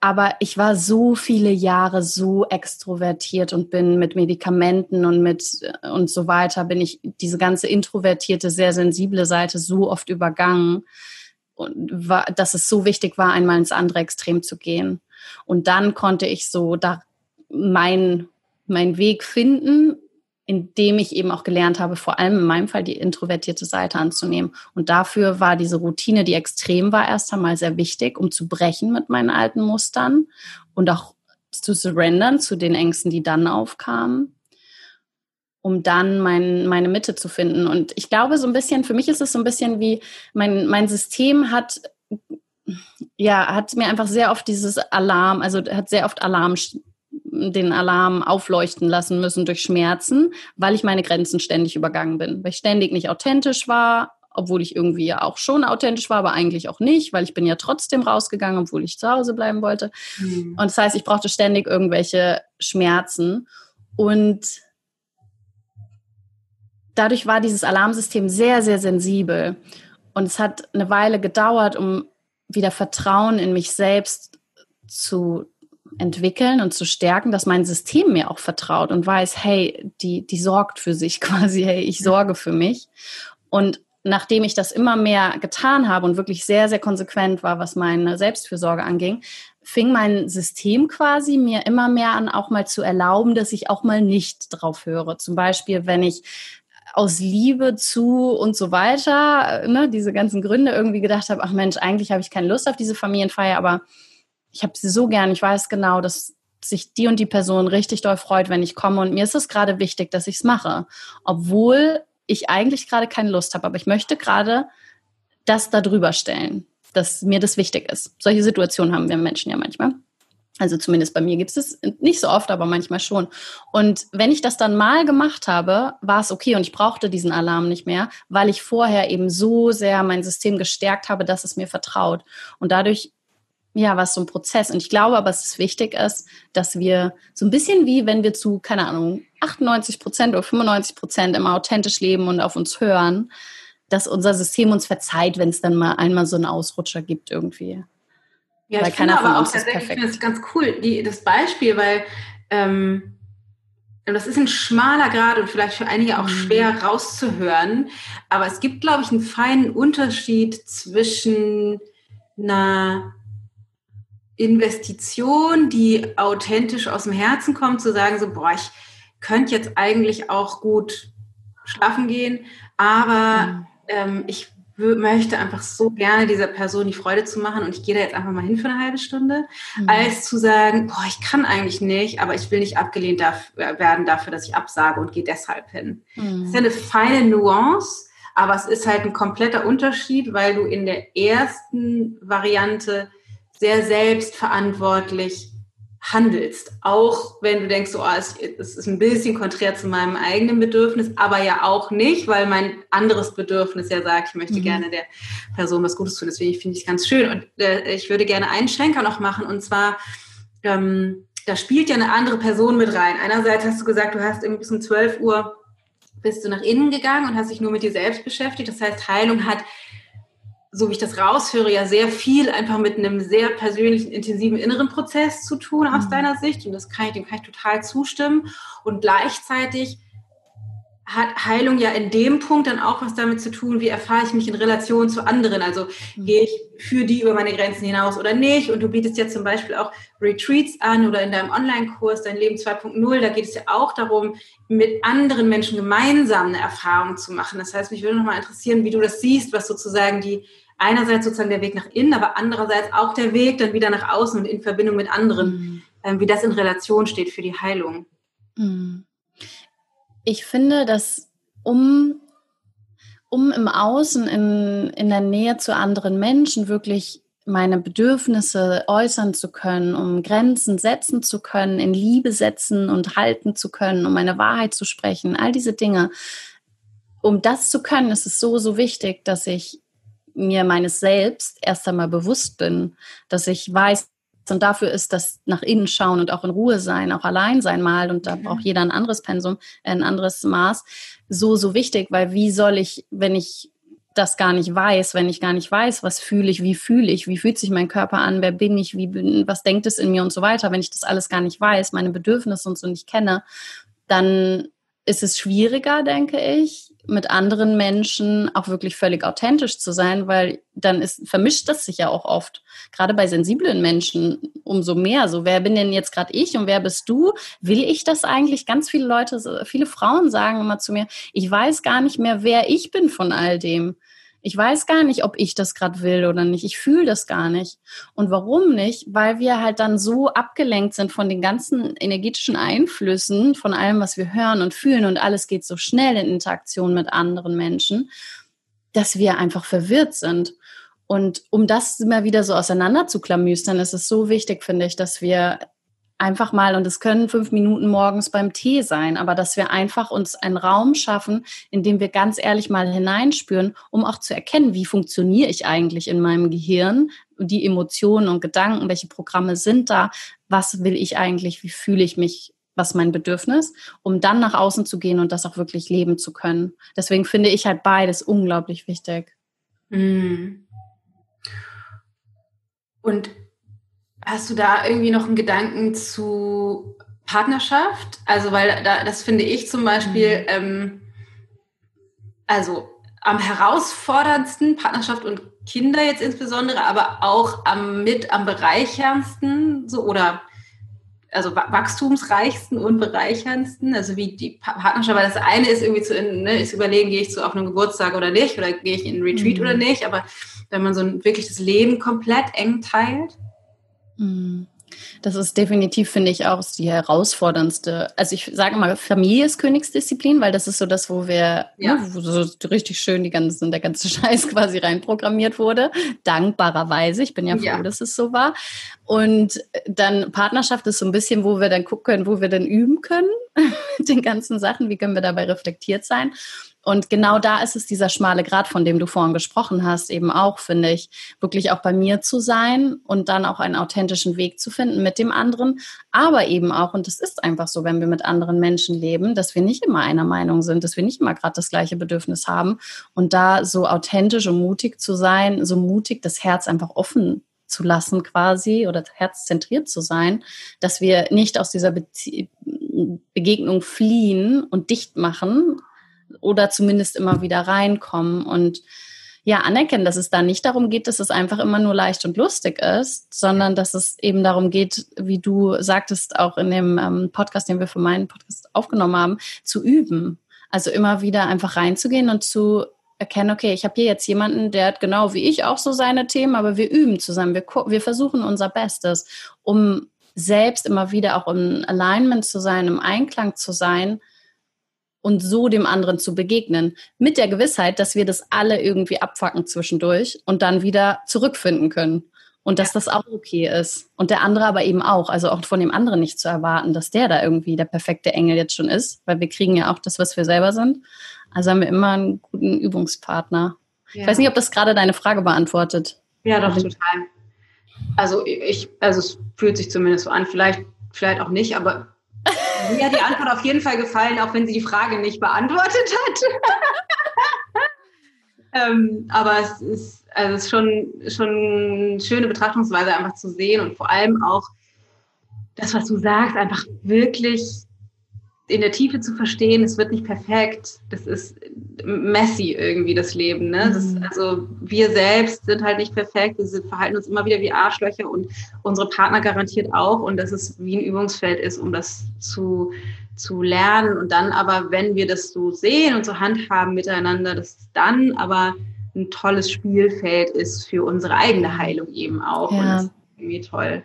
aber ich war so viele Jahre so extrovertiert und bin mit Medikamenten und mit äh, und so weiter bin ich diese ganze introvertierte, sehr sensible Seite so oft übergangen und war, dass es so wichtig war, einmal ins andere Extrem zu gehen. Und dann konnte ich so da mein, mein Weg finden indem ich eben auch gelernt habe, vor allem in meinem Fall die introvertierte Seite anzunehmen. Und dafür war diese Routine, die extrem war, erst einmal sehr wichtig, um zu brechen mit meinen alten Mustern und auch zu surrendern zu den Ängsten, die dann aufkamen, um dann mein, meine Mitte zu finden. Und ich glaube, so ein bisschen, für mich ist es so ein bisschen wie, mein, mein System hat ja, hat mir einfach sehr oft dieses Alarm, also hat sehr oft Alarm den Alarm aufleuchten lassen müssen durch Schmerzen, weil ich meine Grenzen ständig übergangen bin, weil ich ständig nicht authentisch war, obwohl ich irgendwie ja auch schon authentisch war, aber eigentlich auch nicht, weil ich bin ja trotzdem rausgegangen, obwohl ich zu Hause bleiben wollte. Mhm. Und das heißt, ich brauchte ständig irgendwelche Schmerzen. Und dadurch war dieses Alarmsystem sehr, sehr sensibel. Und es hat eine Weile gedauert, um wieder Vertrauen in mich selbst zu entwickeln und zu stärken, dass mein System mir auch vertraut und weiß, hey, die, die sorgt für sich quasi, hey, ich sorge für mich. Und nachdem ich das immer mehr getan habe und wirklich sehr, sehr konsequent war, was meine Selbstfürsorge anging, fing mein System quasi mir immer mehr an, auch mal zu erlauben, dass ich auch mal nicht drauf höre. Zum Beispiel, wenn ich aus Liebe zu und so weiter, ne, diese ganzen Gründe irgendwie gedacht habe, ach Mensch, eigentlich habe ich keine Lust auf diese Familienfeier, aber ich habe sie so gern, ich weiß genau, dass sich die und die Person richtig doll freut, wenn ich komme und mir ist es gerade wichtig, dass ich es mache, obwohl ich eigentlich gerade keine Lust habe, aber ich möchte gerade das da drüber stellen, dass mir das wichtig ist. Solche Situationen haben wir Menschen ja manchmal. Also zumindest bei mir gibt es nicht so oft, aber manchmal schon. Und wenn ich das dann mal gemacht habe, war es okay und ich brauchte diesen Alarm nicht mehr, weil ich vorher eben so sehr mein System gestärkt habe, dass es mir vertraut. Und dadurch ja, was so ein Prozess. Und ich glaube aber, es wichtig ist, dass wir so ein bisschen wie wenn wir zu, keine Ahnung, 98 Prozent oder 95 Prozent immer authentisch leben und auf uns hören, dass unser System uns verzeiht, wenn es dann mal einmal so einen Ausrutscher gibt irgendwie. Ja, weil ich keiner finde aber auch tatsächlich, ich finde das ganz cool, die, das Beispiel, weil ähm, das ist ein schmaler Grad und vielleicht für einige auch mhm. schwer rauszuhören, aber es gibt, glaube ich, einen feinen Unterschied zwischen einer Investition, die authentisch aus dem Herzen kommt, zu sagen, so, boah, ich könnte jetzt eigentlich auch gut schlafen gehen, aber mhm. ähm, ich möchte einfach so gerne dieser Person die Freude zu machen und ich gehe da jetzt einfach mal hin für eine halbe Stunde, mhm. als zu sagen, boah, ich kann eigentlich nicht, aber ich will nicht abgelehnt dafür, werden dafür, dass ich absage und gehe deshalb hin. Mhm. Das ist ja eine feine Nuance, aber es ist halt ein kompletter Unterschied, weil du in der ersten Variante sehr selbstverantwortlich handelst. Auch wenn du denkst, oh, es ist ein bisschen konträr zu meinem eigenen Bedürfnis, aber ja auch nicht, weil mein anderes Bedürfnis ja sagt, ich möchte mhm. gerne der Person was Gutes tun. Deswegen finde ich es ganz schön. Und äh, ich würde gerne einen Schenker noch machen. Und zwar, ähm, da spielt ja eine andere Person mit rein. Einerseits hast du gesagt, du hast irgendwie bis um 12 Uhr bist du nach innen gegangen und hast dich nur mit dir selbst beschäftigt. Das heißt, Heilung hat so wie ich das raushöre, ja sehr viel einfach mit einem sehr persönlichen, intensiven inneren Prozess zu tun aus mhm. deiner Sicht. Und das kann ich, dem kann ich total zustimmen. Und gleichzeitig hat Heilung ja in dem Punkt dann auch was damit zu tun, wie erfahre ich mich in Relation zu anderen. Also mhm. gehe ich für die über meine Grenzen hinaus oder nicht. Und du bietest ja zum Beispiel auch Retreats an oder in deinem Online-Kurs, dein Leben 2.0, da geht es ja auch darum, mit anderen Menschen gemeinsam eine Erfahrung zu machen. Das heißt, mich würde nochmal interessieren, wie du das siehst, was sozusagen die einerseits sozusagen der Weg nach innen, aber andererseits auch der Weg dann wieder nach außen und in Verbindung mit anderen, mhm. ähm, wie das in Relation steht für die Heilung. Mhm ich finde, dass um, um im Außen, in, in der Nähe zu anderen Menschen wirklich meine Bedürfnisse äußern zu können, um Grenzen setzen zu können, in Liebe setzen und halten zu können, um meine Wahrheit zu sprechen, all diese Dinge. Um das zu können, ist es so, so wichtig, dass ich mir meines Selbst erst einmal bewusst bin, dass ich weiß, und dafür ist das nach innen schauen und auch in Ruhe sein, auch allein sein mal, und da mhm. braucht jeder ein anderes Pensum, ein anderes Maß, so, so wichtig, weil wie soll ich, wenn ich das gar nicht weiß, wenn ich gar nicht weiß, was fühle ich, wie fühle ich, wie fühlt sich mein Körper an, wer bin ich, wie bin, was denkt es in mir und so weiter, wenn ich das alles gar nicht weiß, meine Bedürfnisse und so nicht kenne, dann ist es schwieriger, denke ich, mit anderen Menschen auch wirklich völlig authentisch zu sein, weil dann ist, vermischt das sich ja auch oft. Gerade bei sensiblen Menschen umso mehr. So, wer bin denn jetzt gerade ich und wer bist du? Will ich das eigentlich? Ganz viele Leute, viele Frauen sagen immer zu mir, ich weiß gar nicht mehr, wer ich bin von all dem. Ich weiß gar nicht, ob ich das gerade will oder nicht. Ich fühle das gar nicht. Und warum nicht? Weil wir halt dann so abgelenkt sind von den ganzen energetischen Einflüssen, von allem, was wir hören und fühlen und alles geht so schnell in Interaktion mit anderen Menschen, dass wir einfach verwirrt sind. Und um das immer wieder so auseinander zu klamüstern, ist es so wichtig, finde ich, dass wir einfach mal, und es können fünf Minuten morgens beim Tee sein, aber dass wir einfach uns einen Raum schaffen, in dem wir ganz ehrlich mal hineinspüren, um auch zu erkennen, wie funktioniere ich eigentlich in meinem Gehirn, die Emotionen und Gedanken, welche Programme sind da, was will ich eigentlich, wie fühle ich mich, was mein Bedürfnis, um dann nach außen zu gehen und das auch wirklich leben zu können. Deswegen finde ich halt beides unglaublich wichtig. Mhm. Und Hast du da irgendwie noch einen Gedanken zu Partnerschaft? Also, weil da, das finde ich zum Beispiel, mhm. ähm, also am herausforderndsten, Partnerschaft und Kinder jetzt insbesondere, aber auch am mit am bereicherndsten, so oder also wachstumsreichsten und bereicherndsten, also wie die Partnerschaft, weil das eine ist irgendwie zu, ne, ist überlegen, gehe ich zu auf einen Geburtstag oder nicht, oder gehe ich in einen Retreat mhm. oder nicht, aber wenn man so ein, wirklich das Leben komplett eng teilt. Das ist definitiv, finde ich, auch die herausforderndste. Also ich sage mal, Familie ist Königsdisziplin, weil das ist so das, wo wir ja. ne, wo so richtig schön die ganzen, der ganze Scheiß quasi reinprogrammiert wurde. Dankbarerweise. Ich bin ja froh, ja. dass es so war. Und dann Partnerschaft ist so ein bisschen, wo wir dann gucken können, wo wir dann üben können mit den ganzen Sachen. Wie können wir dabei reflektiert sein? Und genau da ist es dieser schmale Grad, von dem du vorhin gesprochen hast, eben auch, finde ich, wirklich auch bei mir zu sein und dann auch einen authentischen Weg zu finden mit dem anderen. Aber eben auch, und das ist einfach so, wenn wir mit anderen Menschen leben, dass wir nicht immer einer Meinung sind, dass wir nicht immer gerade das gleiche Bedürfnis haben. Und da so authentisch und mutig zu sein, so mutig das Herz einfach offen zu lassen quasi oder herzzentriert zu sein, dass wir nicht aus dieser Bezie Begegnung fliehen und dicht machen, oder zumindest immer wieder reinkommen und ja, anerkennen, dass es da nicht darum geht, dass es einfach immer nur leicht und lustig ist, sondern dass es eben darum geht, wie du sagtest, auch in dem ähm, Podcast, den wir für meinen Podcast aufgenommen haben, zu üben. Also immer wieder einfach reinzugehen und zu erkennen, okay, ich habe hier jetzt jemanden, der hat genau wie ich auch so seine Themen, aber wir üben zusammen, wir, wir versuchen unser Bestes, um selbst immer wieder auch im Alignment zu sein, im Einklang zu sein und so dem anderen zu begegnen. Mit der Gewissheit, dass wir das alle irgendwie abfacken zwischendurch und dann wieder zurückfinden können. Und dass ja. das auch okay ist. Und der andere aber eben auch. Also auch von dem anderen nicht zu erwarten, dass der da irgendwie der perfekte Engel jetzt schon ist, weil wir kriegen ja auch das, was wir selber sind. Also haben wir immer einen guten Übungspartner. Ja. Ich weiß nicht, ob das gerade deine Frage beantwortet. Ja, doch, total. Also ich, also es fühlt sich zumindest so an, vielleicht, vielleicht auch nicht, aber mir hat die Antwort auf jeden Fall gefallen, auch wenn sie die Frage nicht beantwortet hat. ähm, aber es ist, also es ist schon, schon eine schöne Betrachtungsweise, einfach zu sehen und vor allem auch das, was du sagst, einfach wirklich in der Tiefe zu verstehen, es wird nicht perfekt. Das ist messy irgendwie, das Leben. Ne? Das, mhm. also wir selbst sind halt nicht perfekt. Wir sind, verhalten uns immer wieder wie Arschlöcher und unsere Partner garantiert auch. Und dass es wie ein Übungsfeld ist, um das zu, zu lernen. Und dann aber, wenn wir das so sehen und so handhaben miteinander, dass dann aber ein tolles Spielfeld ist für unsere eigene Heilung eben auch. Ja. Und das ist irgendwie toll.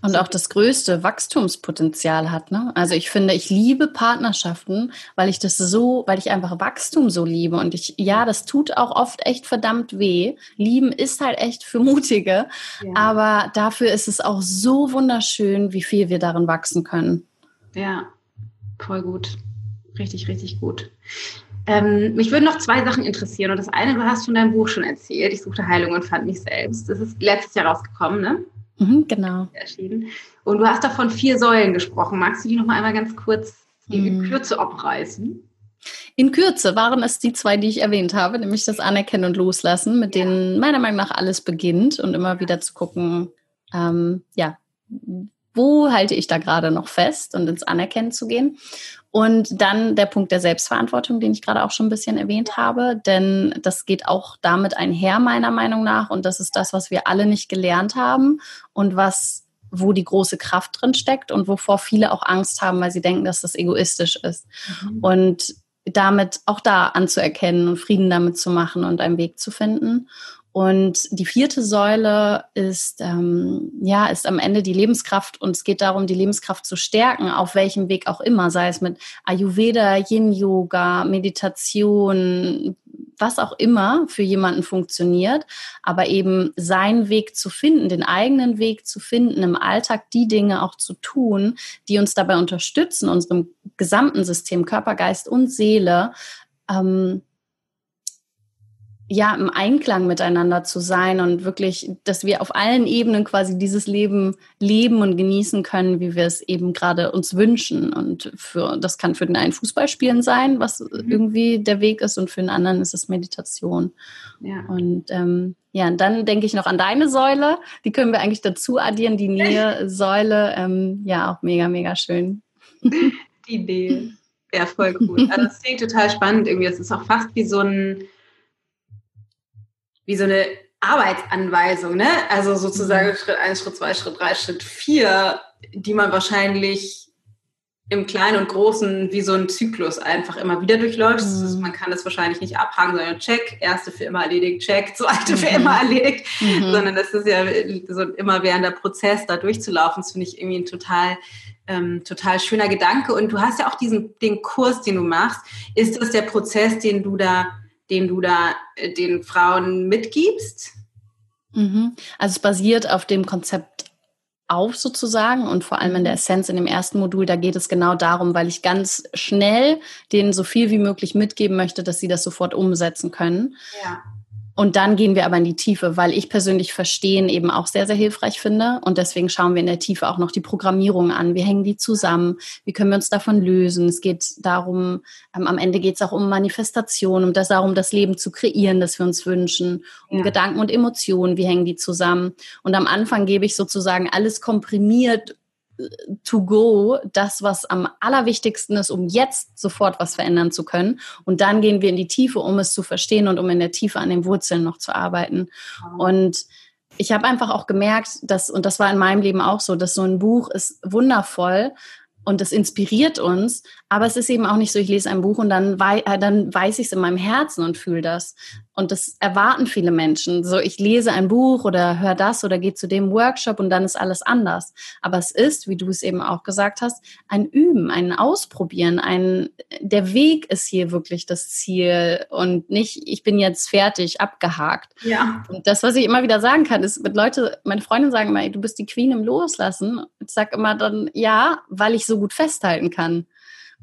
Und auch das größte Wachstumspotenzial hat. Ne? Also ich finde, ich liebe Partnerschaften, weil ich das so, weil ich einfach Wachstum so liebe. Und ich, ja, das tut auch oft echt verdammt weh. Lieben ist halt echt für Mutige. Ja. Aber dafür ist es auch so wunderschön, wie viel wir darin wachsen können. Ja, voll gut. Richtig, richtig gut. Ähm, mich würden noch zwei Sachen interessieren. Und das eine, du hast von deinem Buch schon erzählt. Ich suchte Heilung und fand mich selbst. Das ist letztes Jahr rausgekommen, ne? Mhm, genau. Erschienen. Und du hast davon vier Säulen gesprochen. Magst du die noch mal einmal ganz kurz in mhm. Kürze abreißen? In Kürze waren es die zwei, die ich erwähnt habe, nämlich das Anerkennen und Loslassen, mit denen meiner Meinung nach alles beginnt und immer wieder zu gucken, ähm, ja, wo halte ich da gerade noch fest und ins Anerkennen zu gehen. Und dann der Punkt der Selbstverantwortung, den ich gerade auch schon ein bisschen erwähnt habe, denn das geht auch damit einher, meiner Meinung nach. Und das ist das, was wir alle nicht gelernt haben und was, wo die große Kraft drin steckt und wovor viele auch Angst haben, weil sie denken, dass das egoistisch ist. Mhm. Und damit auch da anzuerkennen und Frieden damit zu machen und einen Weg zu finden. Und die vierte Säule ist, ähm, ja, ist am Ende die Lebenskraft. Und es geht darum, die Lebenskraft zu stärken, auf welchem Weg auch immer, sei es mit Ayurveda, Yin-Yoga, Meditation, was auch immer für jemanden funktioniert, aber eben seinen Weg zu finden, den eigenen Weg zu finden, im Alltag die Dinge auch zu tun, die uns dabei unterstützen, unserem gesamten System, Körper, Geist und Seele, ähm, ja, im Einklang miteinander zu sein und wirklich, dass wir auf allen Ebenen quasi dieses Leben leben und genießen können, wie wir es eben gerade uns wünschen. Und für, das kann für den einen Fußballspielen sein, was mhm. irgendwie der Weg ist, und für den anderen ist es Meditation. Ja. Und ähm, ja, und dann denke ich noch an deine Säule. Die können wir eigentlich dazu addieren, die Nähe-Säule. Ähm, ja, auch mega, mega schön. Die Idee. Ja, voll gut. Also das klingt total spannend irgendwie. Es ist auch fast wie so ein wie so eine Arbeitsanweisung, ne? Also sozusagen mhm. Schritt eins, Schritt zwei, Schritt drei, Schritt vier, die man wahrscheinlich im Kleinen und Großen wie so ein Zyklus einfach immer wieder durchläuft. Mhm. man kann das wahrscheinlich nicht abhaken, sondern check, erste für immer erledigt, check, zweite für immer mhm. erledigt, mhm. sondern das ist ja so ein immerwährender Prozess, da durchzulaufen. Das finde ich irgendwie ein total, ähm, total schöner Gedanke. Und du hast ja auch diesen, den Kurs, den du machst. Ist das der Prozess, den du da den du da äh, den Frauen mitgibst? Mhm. Also es basiert auf dem Konzept auf sozusagen und vor allem in der Essenz in dem ersten Modul, da geht es genau darum, weil ich ganz schnell denen so viel wie möglich mitgeben möchte, dass sie das sofort umsetzen können. Ja. Und dann gehen wir aber in die Tiefe, weil ich persönlich Verstehen eben auch sehr, sehr hilfreich finde. Und deswegen schauen wir in der Tiefe auch noch die Programmierung an. Wie hängen die zusammen? Wie können wir uns davon lösen? Es geht darum, ähm, am Ende geht es auch um Manifestation, um das darum, das Leben zu kreieren, das wir uns wünschen, um ja. Gedanken und Emotionen, wie hängen die zusammen? Und am Anfang gebe ich sozusagen alles komprimiert to go das, was am allerwichtigsten ist, um jetzt sofort was verändern zu können. Und dann gehen wir in die Tiefe, um es zu verstehen und um in der Tiefe an den Wurzeln noch zu arbeiten. Und ich habe einfach auch gemerkt, dass, und das war in meinem Leben auch so, dass so ein Buch ist wundervoll, und das inspiriert uns. Aber es ist eben auch nicht so, ich lese ein Buch und dann, wei äh, dann weiß ich es in meinem Herzen und fühle das. Und das erwarten viele Menschen. So, ich lese ein Buch oder höre das oder gehe zu dem Workshop und dann ist alles anders. Aber es ist, wie du es eben auch gesagt hast, ein Üben, ein Ausprobieren, ein, der Weg ist hier wirklich das Ziel und nicht, ich bin jetzt fertig, abgehakt. Ja. Und das, was ich immer wieder sagen kann, ist, mit Leute, meine Freundin sagen immer, du bist die Queen im Loslassen. Ich sage immer dann, ja, weil ich so gut festhalten kann.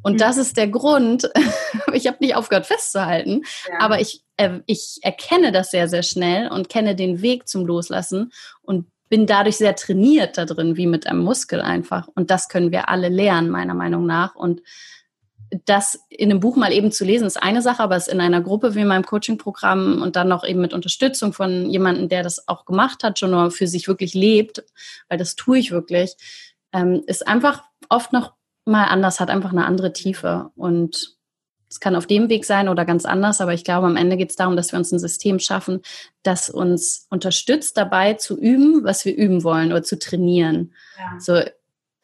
Und mhm. das ist der Grund, ich habe nicht aufgehört festzuhalten, ja. aber ich, äh, ich erkenne das sehr, sehr schnell und kenne den Weg zum Loslassen und bin dadurch sehr trainiert da drin, wie mit einem Muskel einfach. Und das können wir alle lernen, meiner Meinung nach. Und das in einem Buch mal eben zu lesen, ist eine Sache, aber es in einer Gruppe wie in meinem Coaching-Programm und dann noch eben mit Unterstützung von jemandem, der das auch gemacht hat, schon nur für sich wirklich lebt, weil das tue ich wirklich, ähm, ist einfach oft noch mal anders, hat einfach eine andere Tiefe. Und es kann auf dem Weg sein oder ganz anders, aber ich glaube, am Ende geht es darum, dass wir uns ein System schaffen, das uns unterstützt dabei zu üben, was wir üben wollen oder zu trainieren. Ja. So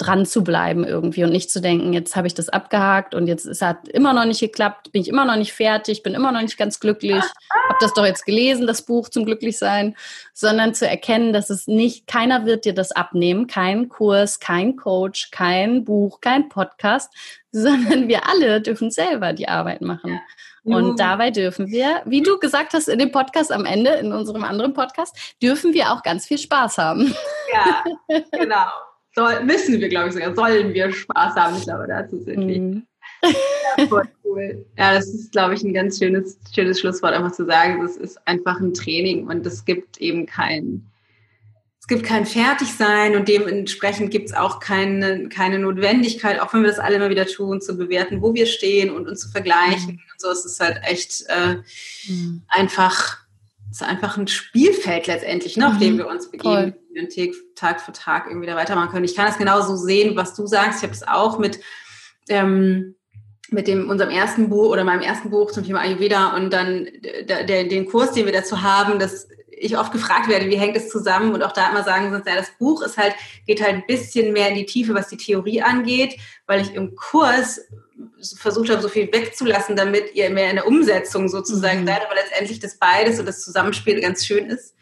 dran zu bleiben irgendwie und nicht zu denken, jetzt habe ich das abgehakt und jetzt es hat immer noch nicht geklappt, bin ich immer noch nicht fertig, bin immer noch nicht ganz glücklich, habe das doch jetzt gelesen, das Buch zum Glücklichsein, sondern zu erkennen, dass es nicht, keiner wird dir das abnehmen, kein Kurs, kein Coach, kein Buch, kein Podcast, sondern wir alle dürfen selber die Arbeit machen. Und dabei dürfen wir, wie du gesagt hast in dem Podcast am Ende, in unserem anderen Podcast, dürfen wir auch ganz viel Spaß haben. Ja, genau soll, müssen wir, glaube ich sogar, sollen wir Spaß haben. Ich glaube, dazu sind wir. Mhm. Ja, voll cool. Ja, das ist, glaube ich, ein ganz schönes, schönes Schlusswort, einfach zu sagen, das ist einfach ein Training und es gibt eben kein, es gibt kein Fertigsein und dementsprechend gibt es auch keine, keine Notwendigkeit, auch wenn wir das alle immer wieder tun, zu bewerten, wo wir stehen und uns zu vergleichen. Mhm. Und so es ist halt echt äh, mhm. einfach, es ist einfach ein Spielfeld letztendlich, ne, auf dem mhm. wir uns begeben. Voll Tag für Tag irgendwie da weitermachen können. Ich kann das genauso sehen, was du sagst. Ich habe es auch mit, ähm, mit dem, unserem ersten Buch oder meinem ersten Buch zum Thema Ayurveda und dann der, der, den Kurs, den wir dazu haben, dass ich oft gefragt werde, wie hängt es zusammen und auch da immer sagen, ja, das Buch ist halt, geht halt ein bisschen mehr in die Tiefe, was die Theorie angeht, weil ich im Kurs versucht habe, so viel wegzulassen, damit ihr mehr in der Umsetzung sozusagen mhm. seid, aber letztendlich das beides und das Zusammenspiel ganz schön ist.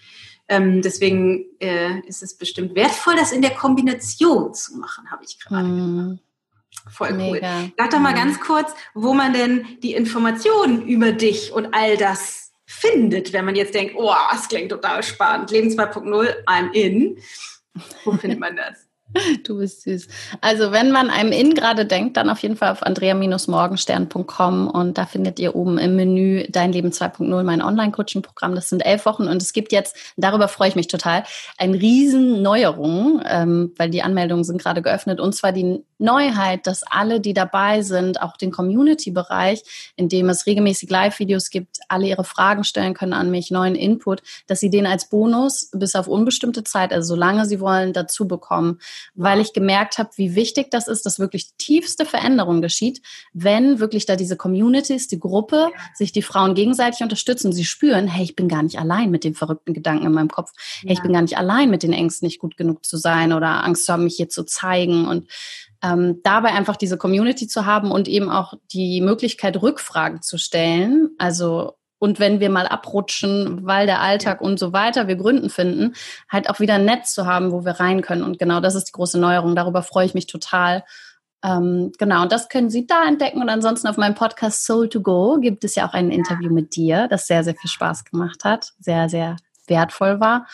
Ähm, deswegen äh, ist es bestimmt wertvoll, das in der Kombination zu machen, habe ich gerade. Mm. Voll cool. Mega. Sag doch mal ganz kurz, wo man denn die Informationen über dich und all das findet, wenn man jetzt denkt, oh, das klingt total spannend. Leben 2.0, I'm in. Wo findet man das? Du bist süß. Also wenn man einem in gerade denkt, dann auf jeden Fall auf andrea-morgenstern.com und da findet ihr oben im Menü Dein Leben 2.0 mein Online-Coaching-Programm. Das sind elf Wochen und es gibt jetzt, darüber freue ich mich total, eine riesen Neuerung, ähm, weil die Anmeldungen sind gerade geöffnet und zwar die Neuheit, dass alle, die dabei sind, auch den Community-Bereich, in dem es regelmäßig Live-Videos gibt, alle ihre Fragen stellen können an mich, neuen Input, dass sie den als Bonus bis auf unbestimmte Zeit, also solange sie wollen, dazu bekommen weil ich gemerkt habe, wie wichtig das ist, dass wirklich tiefste Veränderung geschieht, wenn wirklich da diese Communities, die Gruppe, sich die Frauen gegenseitig unterstützen. Sie spüren, hey, ich bin gar nicht allein mit den verrückten Gedanken in meinem Kopf. Hey, ich bin gar nicht allein mit den Ängsten, nicht gut genug zu sein oder Angst zu haben, mich hier zu zeigen und ähm, dabei einfach diese Community zu haben und eben auch die Möglichkeit, Rückfragen zu stellen. Also und wenn wir mal abrutschen, weil der Alltag und so weiter wir Gründen finden, halt auch wieder ein Netz zu haben, wo wir rein können. Und genau das ist die große Neuerung. Darüber freue ich mich total. Ähm, genau, und das können Sie da entdecken. Und ansonsten auf meinem Podcast Soul to Go gibt es ja auch ein Interview mit dir, das sehr, sehr viel Spaß gemacht hat, sehr, sehr wertvoll war.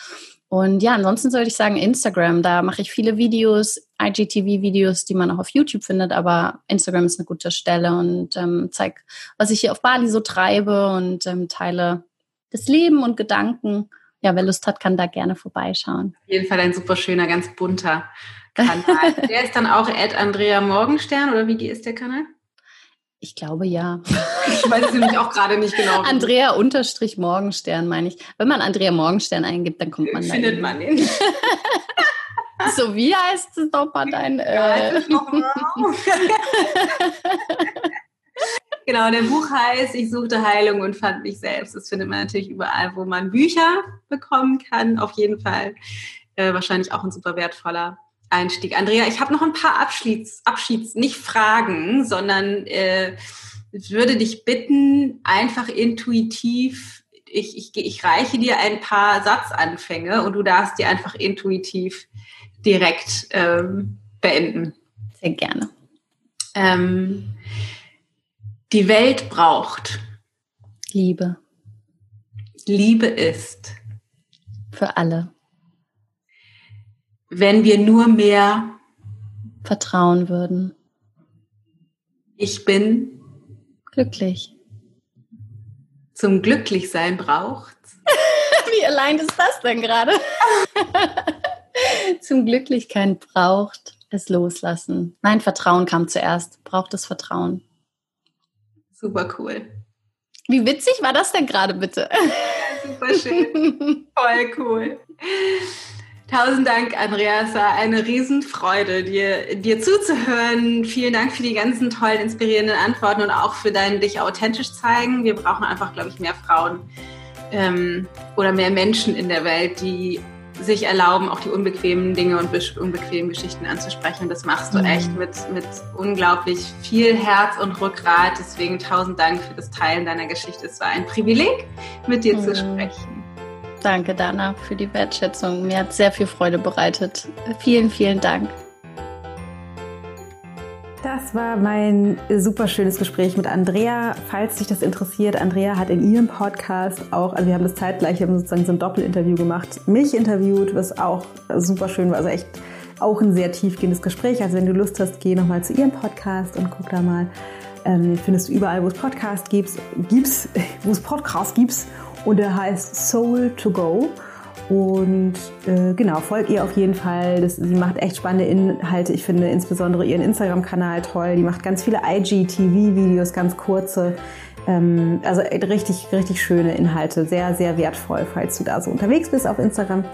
Und ja, ansonsten sollte ich sagen Instagram. Da mache ich viele Videos, IGTV-Videos, die man auch auf YouTube findet, aber Instagram ist eine gute Stelle und ähm, zeige, was ich hier auf Bali so treibe und ähm, teile das Leben und Gedanken. Ja, wer Lust hat, kann da gerne vorbeischauen. Auf jeden Fall ein super schöner, ganz bunter Kanal. der ist dann auch Ed Andrea Morgenstern oder wie ist der Kanal? Ich glaube ja. Ich weiß es nämlich auch gerade nicht genau. Andrea unterstrich Morgenstern meine ich. Wenn man Andrea Morgenstern eingibt, dann kommt man da. Findet man ihn. so wie heißt es doch mal dein. Äh... genau, der Buch heißt Ich suchte Heilung und fand mich selbst. Das findet man natürlich überall, wo man Bücher bekommen kann. Auf jeden Fall. Äh, wahrscheinlich auch ein super wertvoller Einstieg. Andrea, ich habe noch ein paar Abschieds, Abschieds, nicht Fragen, sondern äh, würde dich bitten, einfach intuitiv, ich, ich, ich reiche dir ein paar Satzanfänge und du darfst die einfach intuitiv direkt ähm, beenden. Sehr gerne. Ähm, die Welt braucht Liebe. Liebe ist für alle wenn wir nur mehr vertrauen würden. Ich bin glücklich. Zum Glücklichsein braucht's. Wie allein ist das denn gerade? Zum Glücklichkeit braucht es loslassen. Nein, Vertrauen kam zuerst. Braucht es Vertrauen. Super cool. Wie witzig war das denn gerade bitte? Ja, super schön. Voll cool. Tausend Dank, Andrea. Es war eine Riesenfreude, dir, dir zuzuhören. Vielen Dank für die ganzen tollen, inspirierenden Antworten und auch für dein dich authentisch zeigen. Wir brauchen einfach, glaube ich, mehr Frauen ähm, oder mehr Menschen in der Welt, die sich erlauben, auch die unbequemen Dinge und unbequemen Geschichten anzusprechen. Das machst du mhm. echt mit, mit unglaublich viel Herz und Rückgrat. Deswegen tausend Dank für das Teilen deiner Geschichte. Es war ein Privileg, mit dir mhm. zu sprechen. Danke, Dana, für die Wertschätzung. Mir hat sehr viel Freude bereitet. Vielen, vielen Dank. Das war mein super schönes Gespräch mit Andrea. Falls dich das interessiert, Andrea hat in ihrem Podcast auch, also wir haben das zeitgleich, wir haben sozusagen so ein Doppelinterview gemacht, mich interviewt, was auch super schön war. Also echt auch ein sehr tiefgehendes Gespräch. Also wenn du Lust hast, geh nochmal zu ihrem Podcast und guck da mal. Ähm, findest du überall, wo es Podcasts gibt, gibt's, wo es Podcasts gibt und der heißt Soul to Go. Und äh, genau, folgt ihr auf jeden Fall. Das, sie macht echt spannende Inhalte. Ich finde insbesondere ihren Instagram-Kanal toll. Die macht ganz viele IGTV-Videos, ganz kurze. Ähm, also richtig, richtig schöne Inhalte. Sehr, sehr wertvoll, falls du da so unterwegs bist auf Instagram.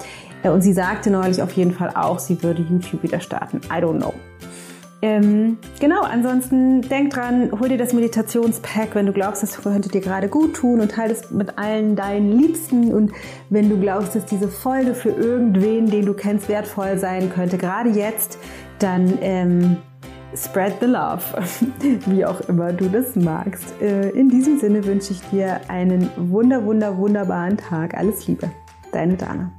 Äh, und sie sagte neulich auf jeden Fall auch, sie würde YouTube wieder starten. I don't know. Ähm, genau, ansonsten denk dran, hol dir das Meditationspack, wenn du glaubst, das könnte dir gerade gut tun und teile es mit allen deinen Liebsten. Und wenn du glaubst, dass diese Folge für irgendwen, den du kennst, wertvoll sein könnte, gerade jetzt, dann ähm, spread the love, wie auch immer du das magst. Äh, in diesem Sinne wünsche ich dir einen wunder, wunder, wunderbaren Tag. Alles Liebe, deine Dana.